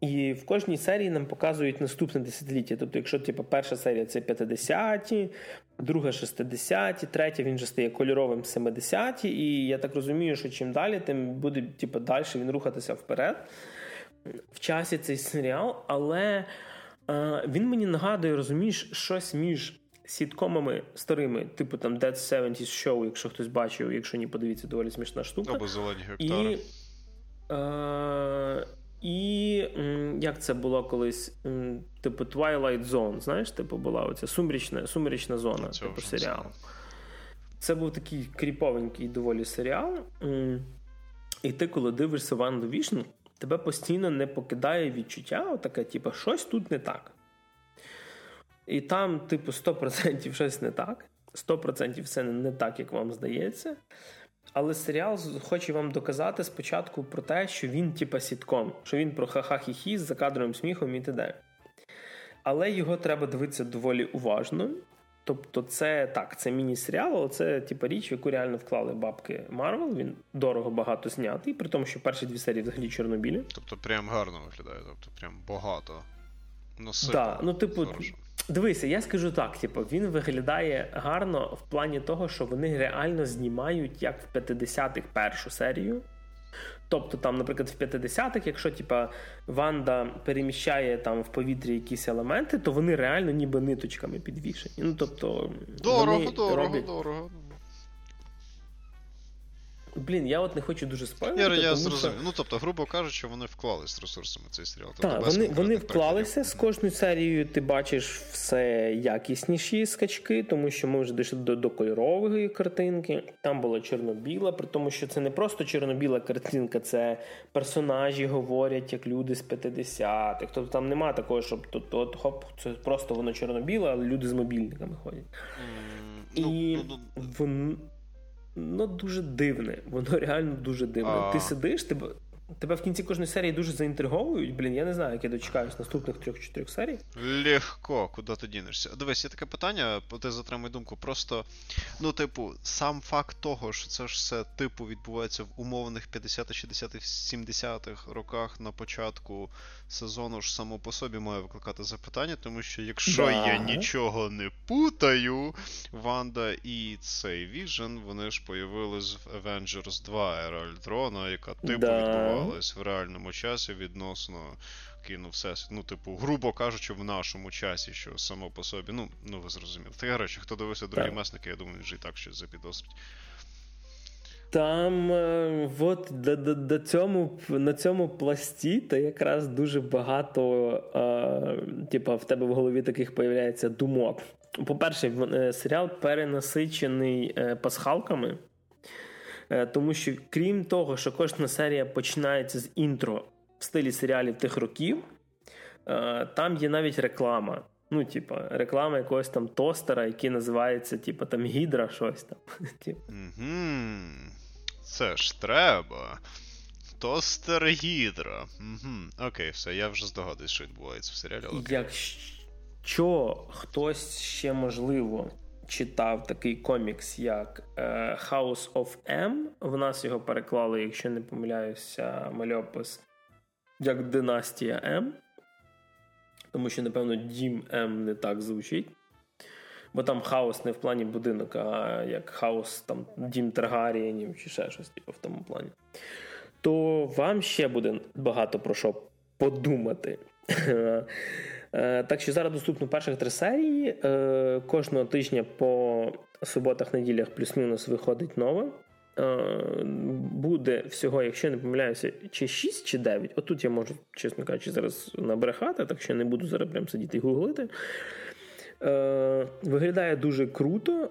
і в кожній серії нам показують наступне десятиліття. Тобто, якщо типу, перша серія це 50-ті, друга 60-ті, третя він вже стає кольоровим 70-ті, і я так розумію, що чим далі, тим буде типу, далі він рухатися вперед. В часі цей серіал, але е, він мені нагадує, розумієш, щось між сіткомами старими, типу там Dead 70's Show, якщо хтось бачив, якщо ні, подивіться, доволі смішна штука. Або зелені гектари. І, е, і як це було колись? Типу Twilight Zone, знаєш, типу була оця сумрічна, сумрічна зона, Цього типу серіал. Це був такий кріповенький доволі серіал. І ти, коли дивишся Ванду Vision, тебе постійно не покидає відчуття, отаке, типу, щось тут не так. І там, типу, 100% щось не так. 100% все не так, як вам здається. Але серіал хоче вам доказати спочатку про те, що він, типа, сітком, що він про ха-ха-хі-хі з закадровим сміхом і т.д. Але його треба дивитися доволі уважно. Тобто, це так, це міні-серіал, але це типа річ, в яку реально вклали бабки Марвел. Він дорого багато знятий, при тому, що перші дві серії взагалі чорнобілі. Тобто прям гарно виглядає, тобто прям багато. Ну, Да, ну, типу, хорошо. Дивися, я скажу так: типу, він виглядає гарно в плані того, що вони реально знімають як в 50-х першу серію. Тобто, там, наприклад, в 50-х, якщо типа Ванда переміщає там в повітрі якісь елементи, то вони реально ніби ниточками підвішені. Ну тобто, Дорого, дорого, роблять... дорого. Блін, я от не хочу дуже Я, спойлерити, я тому зрозумів. що... Ну, тобто, грубо кажучи, вони вклались ресурсами цей серіал. Тобто, Так, вони, вони вклалися з кожною серією. Ти бачиш все якісніші скачки, тому що ми вже дійшли до, до кольорової картинки. Там була чорно-біла, при тому, що це не просто чорно-біла картинка, це персонажі говорять як люди з 50-х. Тобто там нема такого, щоб тут от хоп, це просто воно чорно-біле, але люди з мобільниками ходять. Ну, І ну, ну, воно ну, дуже дивне. Воно реально дуже дивне. А. Ти сидиш, тебе, тебе в кінці кожної серії дуже заінтриговують. Блін, я не знаю, як я дочекаюсь наступних трьох-чотирьох серій. Легко, куди ти дінешся. Дивись, є таке питання, ти затримай думку. Просто, ну, типу, сам факт того, що це ж все типу відбувається в умовних 50-х, 60-х, 70-х роках на початку сезону ж само по собі має викликати запитання, тому що якщо Да. я нічого не путаю, Ванда і цей Віжен, вони ж появились в Avengers 2 Ера Альтрона, яка типу Да. Відбувалась в реальному часі відносно кіно всесвіт. Ну, типу, грубо кажучи, в нашому часі, що само по собі. Ну, ну ви зрозуміли. Та речі, хто дивився другі месники, я думаю, вже і так щось запідозрить. Там е, от до, до, до цьому, на цьому пласті то якраз дуже багато е, типа, в тебе в голові таких появляється думок. По-перше, е, серіал перенасичений е, пасхалками, тому що крім того, що кожна серія починається з інтро в стилі серіалів тих років, е, там є навіть реклама. Ну, типа, реклама якогось там тостера, який називається, типа, там гідра, щось там. (laughs) Угу. Це ж треба. Тостер Гідра. Угу. Окей, все, я вже здогадуюсь, що відбувається в серіалі. Якщо хтось ще можливо читав такий комікс, як е, House of M, в нас його переклали, якщо не помиляюся, мальопис як Династія М. Тому що, напевно, Дім М не так звучить. Бо там хаос не в плані будинок, а як хаос там дім Таргарієнів чи ще щось, типу, в тому плані. То вам ще буде багато про що подумати. (laughs) Е, Так що зараз доступно перших три серії. Е, Кожного тижня по суботах-неділях плюс-мінус виходить нова. Е, Буде всього, якщо не помиляюся, чи 6, чи 9. Отут я можу, чесно кажучи, зараз набрехати, так що не буду зараз прям сидіти і гуглити. Виглядає дуже круто.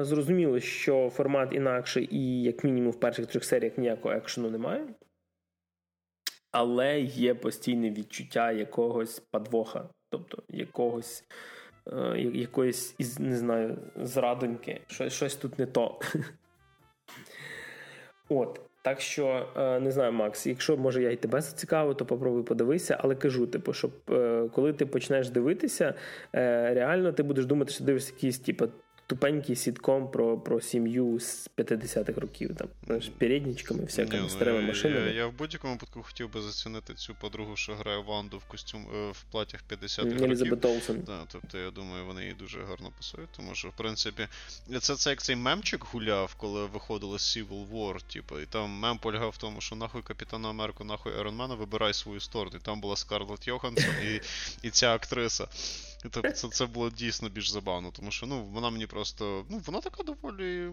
Зрозуміло, що формат інакший, і як мінімум в перших трьох серіях ніякого екшену немає. Але є постійне відчуття якогось подвоха, тобто якогось е, якоїсь із не знаю, зрадоньки. Щось, щось тут не то. (laughs) От. Так що е, не знаю, Макс, якщо може я і тебе зацікавив, то попробуй подивися, але кажу, типу, щоб е, коли ти почнеш дивитися, реально ти будеш думати, що дивишся якісь, типу, тупенький сітком про про сім'ю з 50-х років, там, з переднічками, всякими ну, старими машинами. Я, я в будь-якому випадку хотів би зацінити цю подругу, що грає Ванду в костюм е, в платях 50-х Елізабет років. Олсен. Да, тобто я думаю, вони їй дуже гарно пасують, тому що, в принципі, це це як цей мемчик гуляв, коли виходили з Civil War, типу, і там мем полягав в тому, що нахуй Капітана Америку, нахуй Айронмена, вибирай свою сторону. І там була Скарлетт Йоханссон і, і ця актриса. Тобто це це було дійсно більш забавно, тому що ну, вона мені просто. ну, Вона така доволі.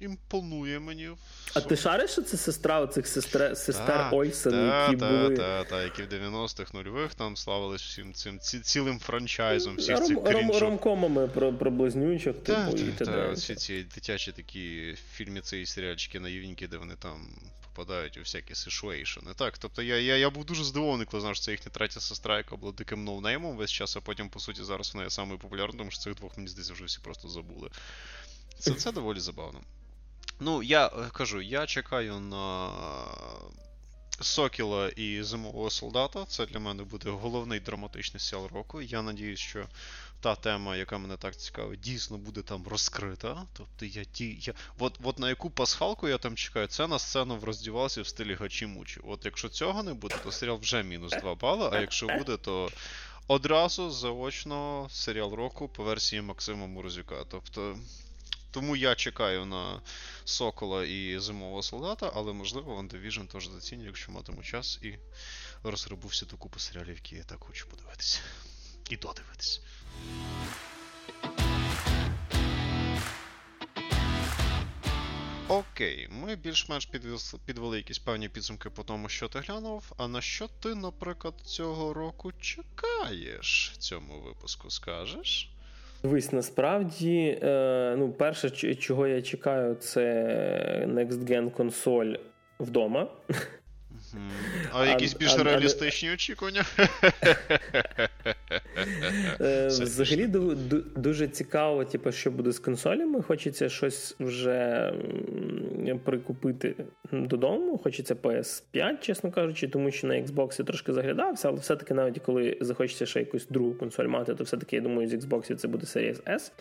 Імпонує мені. А ти шариш, що це сестра оцих сестер, сестер Ольсен, які та, були. Так, так, які в 90-х нульових там славились всім цим ці, цілим франчайзом. всіх цих ром, Ромкомами про про близнючок, типу, і т.д. Всі ці дитячі такі фільміці і серіальчики наївненькі, де вони там попадають у всякі сишуейшени. Так, тобто я я, я був дуже здивований, коли знав, що це їхня третя сестра, яка була диким ноунеймом весь час, а потім, по суті, зараз вона є самою популярною, тому що цих двох, мені здається, вже всі просто забули. Це це доволі забавно. Ну, я е, кажу, я чекаю на Сокіла і Зимового солдата. Це для мене буде головний драматичний серіал року. Я надіюсь, що та тема, яка мене так цікавить, дійсно буде там розкрита. Тобто я ті. Я... От от на яку пасхалку я там чекаю, це на сцену в роздівалці в стилі Гачі-Мучі. От якщо цього не буде, то серіал вже мінус 2 бали, а якщо буде, то. Одразу заочно серіал року по версії Максима Морозюка. Тобто тому я чекаю на Сокола і Зимового солдата, але можливо Ван Division теж заціню, якщо матиму час і розгребу всю ту купу серіалів, які я так хочу подивитися. І додивитися. Окей, ми більш-менш підвели якісь певні підсумки по тому, що ти глянув. А на що ти, наприклад, цього року чекаєш в цьому випуску, скажеш? Дивись, насправді, е, ну, перше, чого я чекаю, це Next Gen консоль вдома. А якісь більш реалістичні очікування? Е, взагалі дуже цікаво, типу, що буде з консолями. Хочеться щось вже прикупити додому. Хочеться PS5, чесно кажучи, тому що на Xbox трошки заглядався, але все-таки навіть коли захочеться ще якусь другу консоль мати, то все-таки я думаю, з Xbox це буде Series S.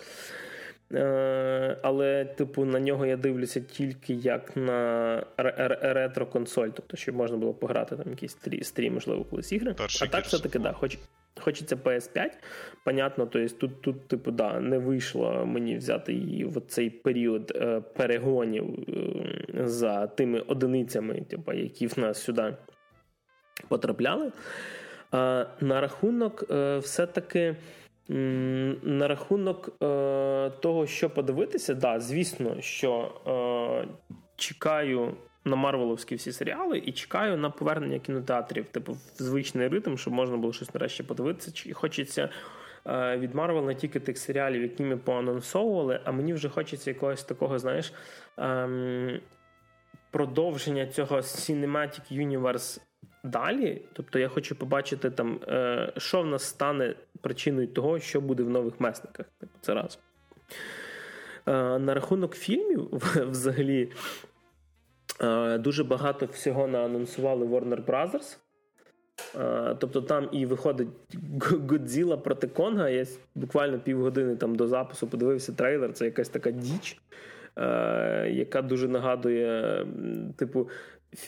Е, але, типу, на нього я дивлюся тільки як на ретро-консоль, тобто, щоб можна було пограти там якісь стрім, можливо, колись ігри. Перший а так все-таки, да, хоч, хочеться PS5. Понятно, тобто тут, тут, типу, да, не вийшло мені взяти її в цей період е, перегонів е, за тими одиницями, типу, які в нас сюди потрапляли. А, На рахунок, е, все-таки. На рахунок е, того, що подивитися, да, звісно, що е, чекаю на Марвеловські всі серіали і чекаю на повернення кінотеатрів, типу, в звичний ритм, щоб можна було щось нарешті подивитися. Чи хочеться е, від Марвел не тільки тих серіалів, які ми поанонсовували, а мені вже хочеться якогось такого, знаєш. Е, Продовження цього Cinematic Universe далі. Тобто я хочу побачити, там, е, що в нас стане причиною того, що буде в нових месниках. Типу, це раз. Е, на рахунок фільмів, (laughs) взагалі, е, дуже багато всього наанонсували Warner Brothers. Тобто там і виходить Годзіла проти Конга. Я буквально півгодини там до запису подивився трейлер. Це якась така діч, яка дуже нагадує, типу,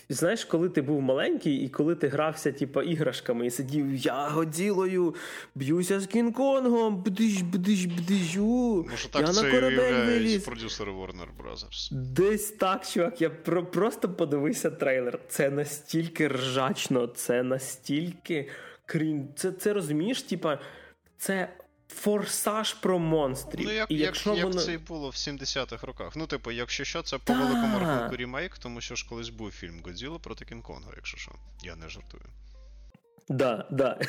Знаєш, коли ти був маленький, і коли ти грався, типу, іграшками, і сидів я годілою, б'юся з Кінг-Конгом, бдиш, бдиш, бдиш, Може, так я це на корабель виліз. продюсери Warner Brothers. Десь так, чувак, я про- просто подивився трейлер. Це настільки ржачно, це настільки крін. Це, це розумієш, типа, це форсаж про монстрів. Ну, як і якщо як, воно... це і було в 70-х роках. Ну, типу, якщо що, це по великому рахунку ремейк, тому що ж колись був фільм Годзіла проти Кінг-Конга, якщо що. Я не жартую. Да, да.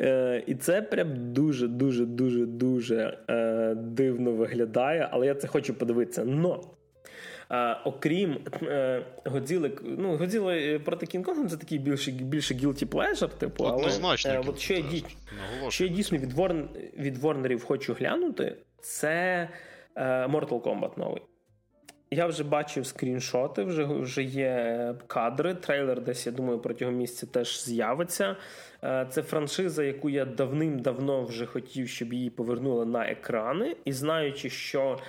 Е, І це прям дуже-дуже дуже дуже е, дивно виглядає, але я це хочу подивитися. Но Е, окрім е, Годзіли, ну, Годзіли проти Кінг-Конга це такий більше більше guilty pleasure, типу, але Однозначно, е, от що я, ді... що я дійсно від, Ворн... від Ворнерів хочу глянути, це е, Mortal Kombat новий. Я вже бачив скріншоти, вже вже є кадри. Трейлер десь, я думаю, протягом місяця теж з'явиться. Е, це франшиза, яку я давним-давно вже хотів, щоб її повернули на екрани. І знаючи, що е,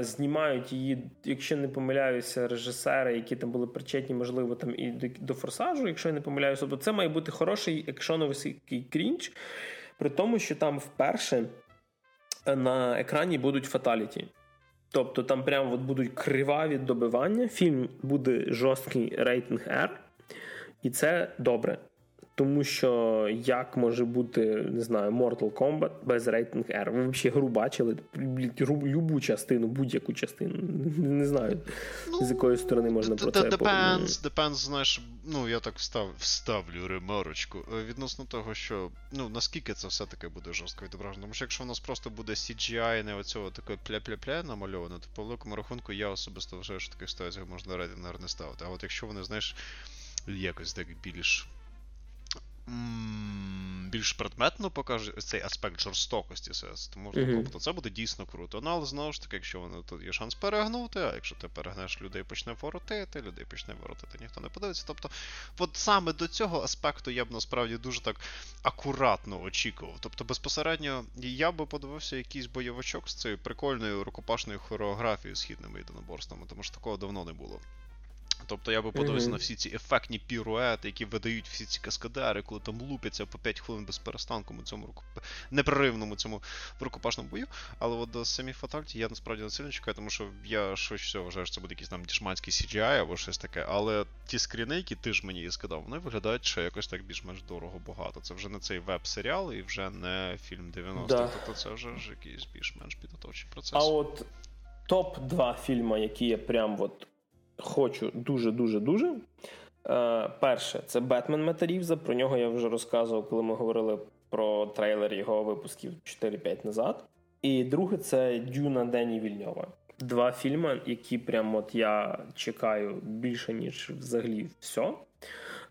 знімають її, якщо не помиляюся, режисери, які там були причетні, можливо, там і до, форсажу, якщо я не помиляюся, то це має бути хороший екшоновий крінч, при тому, що там вперше на екрані будуть фаталіті. Тобто там прямо от будуть криваві добивання. Фільм буде жорсткий рейтинг R, і це добре. Тому що як може бути, не знаю, Mortal Kombat без рейтинг R? Ви взагалі гру бачили? Любу частину, будь-яку частину. Не знаю, ну, з якої сторони можна про це Depends, depends, знаєш, ну я так встав, вставлю ремарочку. Е, відносно того, що ну наскільки це все-таки буде жорстко відображено. Тому що якщо у нас просто буде CGI, не оцього таке пля-пля-пля намальовано, то по великому рахунку я особисто вважаю, що таких ситуаціях можна рейтинг не ставити. А от якщо вони, знаєш, якось так більш більш предметно покаже цей аспект жорстокості СС, тому mm-hmm. тобто це буде дійсно круто. Ну, але знову ж таки, якщо вони тут є шанс перегнути, а якщо ти перегнеш людей почне воротити, людей почне воротити, ніхто не подивиться. Тобто, от саме до цього аспекту я б насправді дуже так акуратно очікував. Тобто, безпосередньо я би подивився якийсь бойовичок з цією прикольною рукопашною хореографією східними єдиноборствами, тому що такого давно не було. Тобто я би подивився mm-hmm. на всі ці ефектні піруети, які видають всі ці каскадери, коли там лупяться по 5 хвилин без перестанку у цьому руку... непреривному цьому рукопашному бою. Але от до самі фатальті я насправді не сильно чекаю, тому що я щось все вважаю, що це буде якийсь там дішманський CGI або щось таке. Але ті скріни, які ти ж мені сказав, вони виглядають ще якось так більш-менш дорого багато. Це вже не цей веб-серіал і вже не фільм 90-х. Да. Тобто це вже ж якийсь більш-менш підготовчий процес. А от топ-2 фільми, які я прям от хочу дуже-дуже дуже. Е, Перше, це Бетмен Метарівза. Про нього я вже розказував, коли ми говорили про трейлер його випусків 4-5 назад. І друге, це Дюна Дені Вільньова. Два фільми, які прям от я чекаю більше, ніж взагалі все.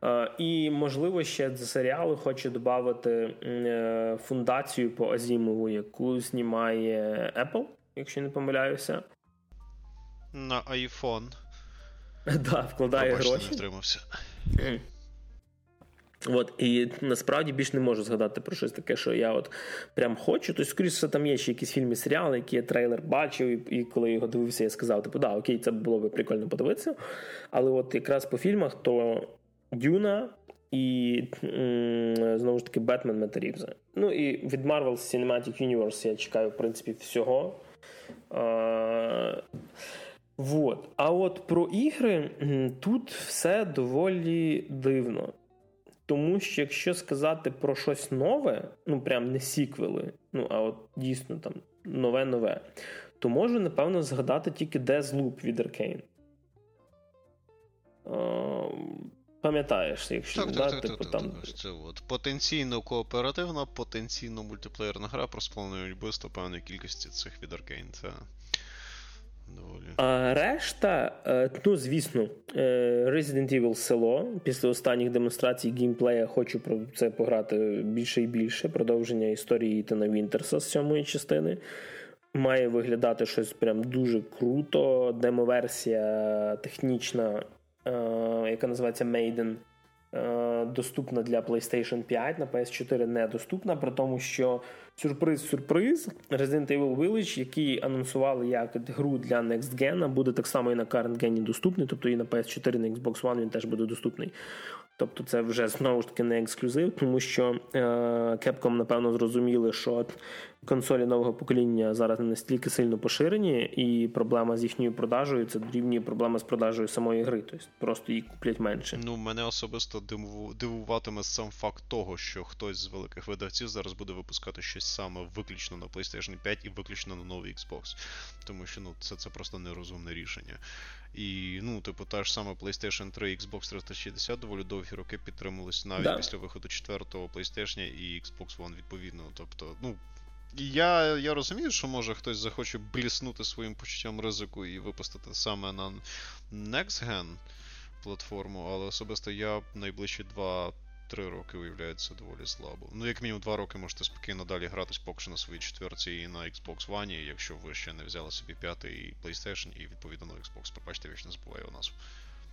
Uh, і, можливо, ще до серіалу хочу додати uh, фундацію по Азімову, яку знімає Apple, якщо не помиляюся. На iPhone. (laughs) Да, вкладає Пробачте, гроші. не втримався. От, і насправді більш не можу згадати про щось таке, що я от прям хочу. Тобто, скоріше, там є ще якісь фільми, серіали, які я трейлер бачив, і, і коли його дивився, я сказав, типу, да, окей, це було би прикольно подивитися. Але от якраз по фільмах, то Дюна і м- знову ж таки Бетмен Метарівза. Ну і від Marvel Cinematic Universe я чекаю, в принципі, всього. А- Вот. А от про ігри тут все доволі дивно. Тому що якщо сказати про щось нове, ну прям не сіквели, ну а от дійсно там нове-нове, то можу, напевно, згадати тільки Deathloop від Arkane. Пам'ятаєш, якщо так, да, так, типу, так, там... Це от потенційно кооперативна, потенційно мультиплеєрна гра про спланують вбивство певної кількості цих від Arkane. Це доволі. А решта, е, ну звісно, е, Resident Evil село. Після останніх демонстрацій геймплея хочу про це пограти більше і більше. Продовження історії Ітана Вінтерса з сьомої частини. Має виглядати щось прям дуже круто. Демоверсія технічна, е, яка називається Maiden. Доступна для PlayStation 5 на PS4 недоступна, при тому, що Сюрприз-сюрприз. Resident Evil Village, який анонсували як гру для Next Gen, буде так само і на Current Gen доступний, тобто і на PS4, на Xbox One він теж буде доступний. Тобто це вже знову ж таки не ексклюзив, тому що е, Capcom, напевно, зрозуміли, що консолі нового покоління зараз не настільки сильно поширені, і проблема з їхньою продажею це дорівнює проблема з продажею самої гри. Тобто просто її куплять менше. Ну, мене особисто дивуватиме сам факт того, що хтось з великих видавців зараз буде випускати щось саме виключно на PlayStation 5 і виключно на новий Xbox. Тому що ну, це, це просто нерозумне рішення. І, ну, типу, та ж сама PlayStation 3 і Xbox 360 доволі довгі роки підтримувалися навіть да. після виходу четвертого PlayStation і Xbox One відповідно. Тобто, ну, Я я розумію, що може хтось захоче бліснути своїм почуттям ризику і випустити саме на Next Gen платформу, але особисто я найближчі 2-3 роки виявляється доволі слабо. Ну, як мінімум 2 роки можете спокійно далі гратись поки що на своїй четверці і на Xbox One, якщо ви ще не взяли собі п'ятий PlayStation і відповідно на Xbox. Пробачте, не забуваю назву.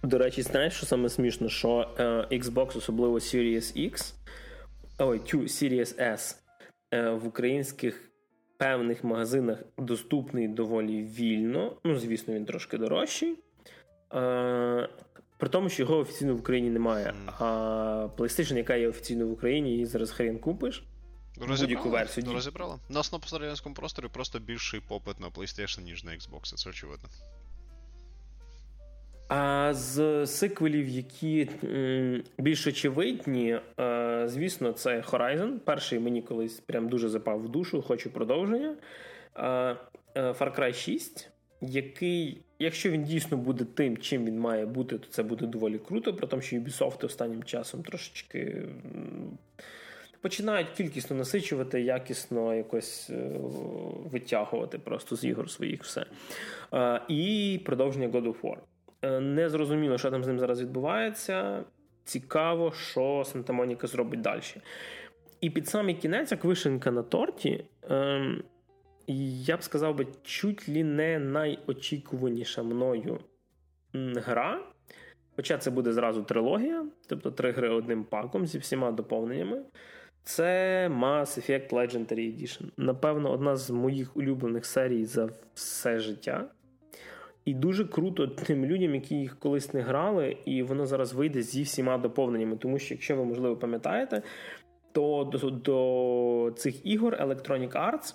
До речі, знаєш, що саме смішно, що е, Xbox, особливо Series X, ой, Series S, в українських певних магазинах доступний доволі вільно. Ну, звісно, він трошки дорожчий. Е, при тому, що його офіційно в Україні немає. А PlayStation, яка є офіційно в Україні, її зараз хрен купиш. Версію. Розібрала. У нас на пострадянському просторі просто більший попит на PlayStation, ніж на Xbox, це очевидно. А з сиквелів, які більш очевидні, е, звісно, це Horizon. Перший мені колись прям дуже запав в душу, хочу продовження. Е, е, Far Cry 6, який, якщо він дійсно буде тим, чим він має бути, то це буде доволі круто, при тому, що Ubisoft останнім часом трошечки. Починають кількісно насичувати, якісно якось витягувати просто з ігор своїх все. І продовження God of War. Е, не зрозуміло, що там з ним зараз відбувається. Цікаво, що Санта Моніка зробить далі. І під самий кінець, як вишенка на торті, ем, я б сказав би, чуть ли не найочікуваніша мною гра. Хоча це буде зразу трилогія, тобто три гри одним паком зі всіма доповненнями. Це Mass Effect Legendary Edition. Напевно, одна з моїх улюблених серій за все життя. І дуже круто тим людям, які їх колись не грали, і воно зараз вийде зі всіма доповненнями. Тому що, якщо ви, можливо, пам'ятаєте, то до, до цих ігор Electronic Arts,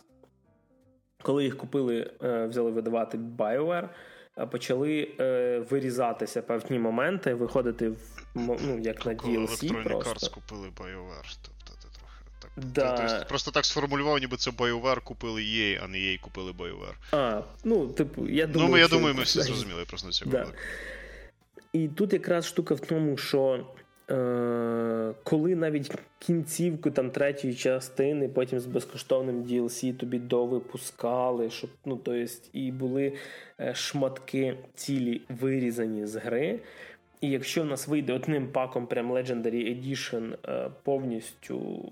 коли їх купили, е, взяли видавати BioWare, е, почали е, вирізатися певні моменти, виходити в ну, як на DLC. Electronic просто. Arts купили BioWare. Да. Тобто, просто так сформулював, ніби це BioWare купили EA, а не EA купили BioWare. А, ну, типу, я думаю, Ну, я що... думаю, ми всі зрозуміли просто цього. Да. І тут якраз штука в тому, що е, коли навіть кінцівку там третьої частини, потім з безкоштовним DLC тобі довипускали, щоб, ну, то есть, і були е, шматки цілі вирізані з гри. І якщо в нас вийде одним паком прям Legendary Edition е, повністю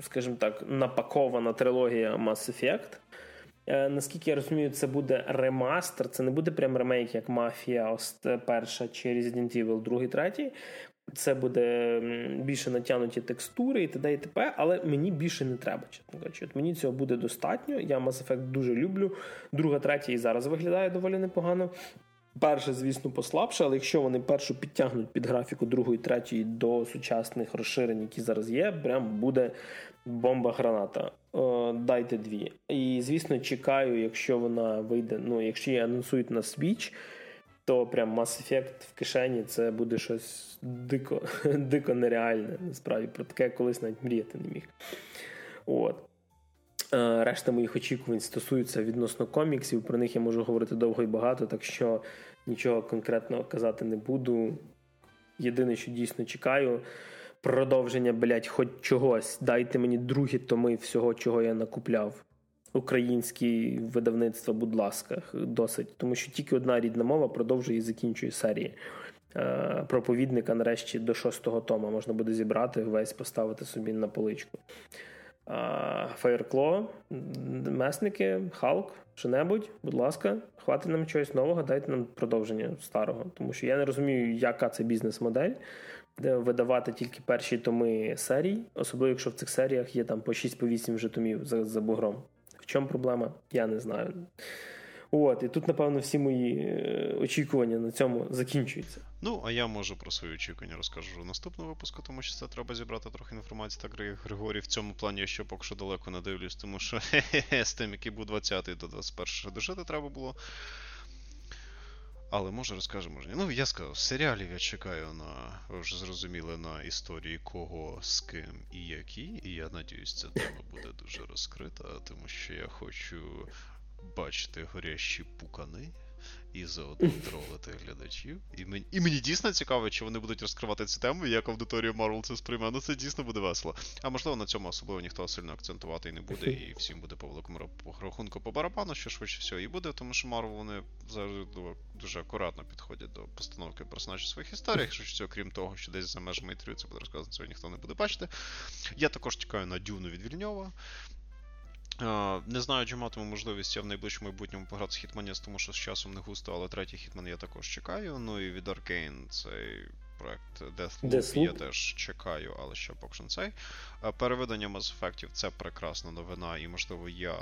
скажімо так, напакована трилогія Mass Effect. Е, наскільки я розумію, це буде ремастер, це не буде прям ремейк, як Мафія, перша чи Resident Evil, другий, третій. Це буде більше натягнуті текстури і т.д. і т.п., але мені більше не треба, чесно кажучи. От Мені цього буде достатньо. Я Mass Effect дуже люблю. Друга, третя і зараз виглядає доволі непогано. Перше, звісно, послабше, але якщо вони першу підтягнуть під графіку другої, третьої до сучасних розширень, які зараз є, прям буде бомба-граната. Дайте дві. І, звісно, чекаю, якщо вона вийде. Ну, якщо її анонсують на Switch, то прям Mass Effect в кишені це буде щось дико (laughs) дико нереальне. Насправді про таке колись навіть мріяти не міг. От. Е, решта моїх очікувань стосуються відносно коміксів. Про них я можу говорити довго і багато, так що нічого конкретного казати не буду. Єдине, що дійсно чекаю, продовження, блять, хоч чогось. Дайте мені другі томи всього, чого я накупляв. Українські видавництва, будь ласка, досить. Тому що тільки одна рідна мова продовжує і закінчує серії. Е, проповідника нарешті до шостого тома можна буде зібрати, весь поставити собі на поличку. Фаєркло, месники, Халк, що-небудь, будь ласка, хватить нам чогось нового, дайте нам продовження старого. Тому що я не розумію, яка це бізнес-модель, де видавати тільки перші томи серій, особливо якщо в цих серіях є там по 6-8 вже томів за, за бугром. В чому проблема? Я не знаю. От, і тут, напевно, всі мої е, очікування на цьому закінчуються. Ну, а я можу про свої очікування розкажу в наступному випуску, тому що це треба зібрати трохи інформації. Так, Григорій, в цьому плані я ще поки що далеко не дивлюсь, тому що (laughs) з тим, який був 20-й до 21 дожити треба було. Але може розкажемо, може. Ну, я сказав, серіалів я чекаю на, ви вже зрозуміли, на історії кого, з ким і які. І я надіюсь, ця тема буде дуже розкрита, тому що я хочу бачити горящі пукани і заодно тролити глядачів. І мені, і мені дійсно цікаво, чи вони будуть розкривати цю тему, і як аудиторія Марвел це сприйме. Ну це дійсно буде весело. А можливо, на цьому особливо ніхто сильно акцентувати і не буде, і всім буде по великому рахунку по барабану, що швидше всього і буде, тому що Марвел вони завжди дуже акуратно підходять до постановки персонажів своїх історій, що всього, крім того, що десь за межами інтерв'ю це буде розказано, цього ніхто не буде бачити. Я також чекаю на Дюну від Вільньова. Не знаю, чи матиму можливість я в найближчому майбутньому пограти з Hitman, тому що з часом не густо, але третій Hitman я також чекаю. Ну і від Arkane цей проект Deathloop, Deathloop. я теж чекаю, але ще поки що не цей. Переведення Mass Effect це прекрасна новина, і можливо я,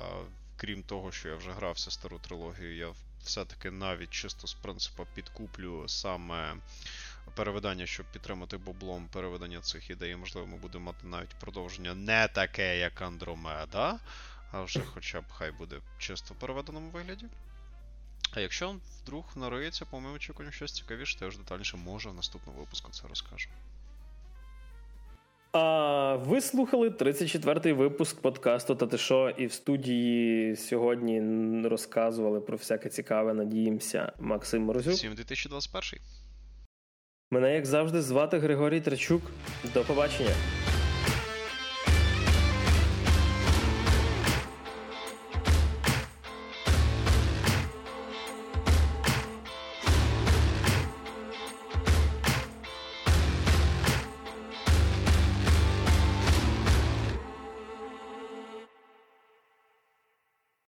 крім того, що я вже грався стару трилогію, я все-таки навіть чисто з принципу підкуплю саме. Переведення, щоб підтримати баблом переведення цих ідей, можливо, ми будемо мати навіть продовження не таке, як Андромеда а вже хоча б хай буде чисто в переведеному вигляді. А якщо вдруг нариється, по моєму очікуванню щось цікавіше, то я ж детальніше може в наступному випуску це розкажу. А ви слухали 34-й випуск подкасту «Та ти шо?» і в студії сьогодні розказували про всяке цікаве, надіємося, Максим Морозюк. Всім 2021. Мене, як завжди, звати Григорій Трачук. До побачення.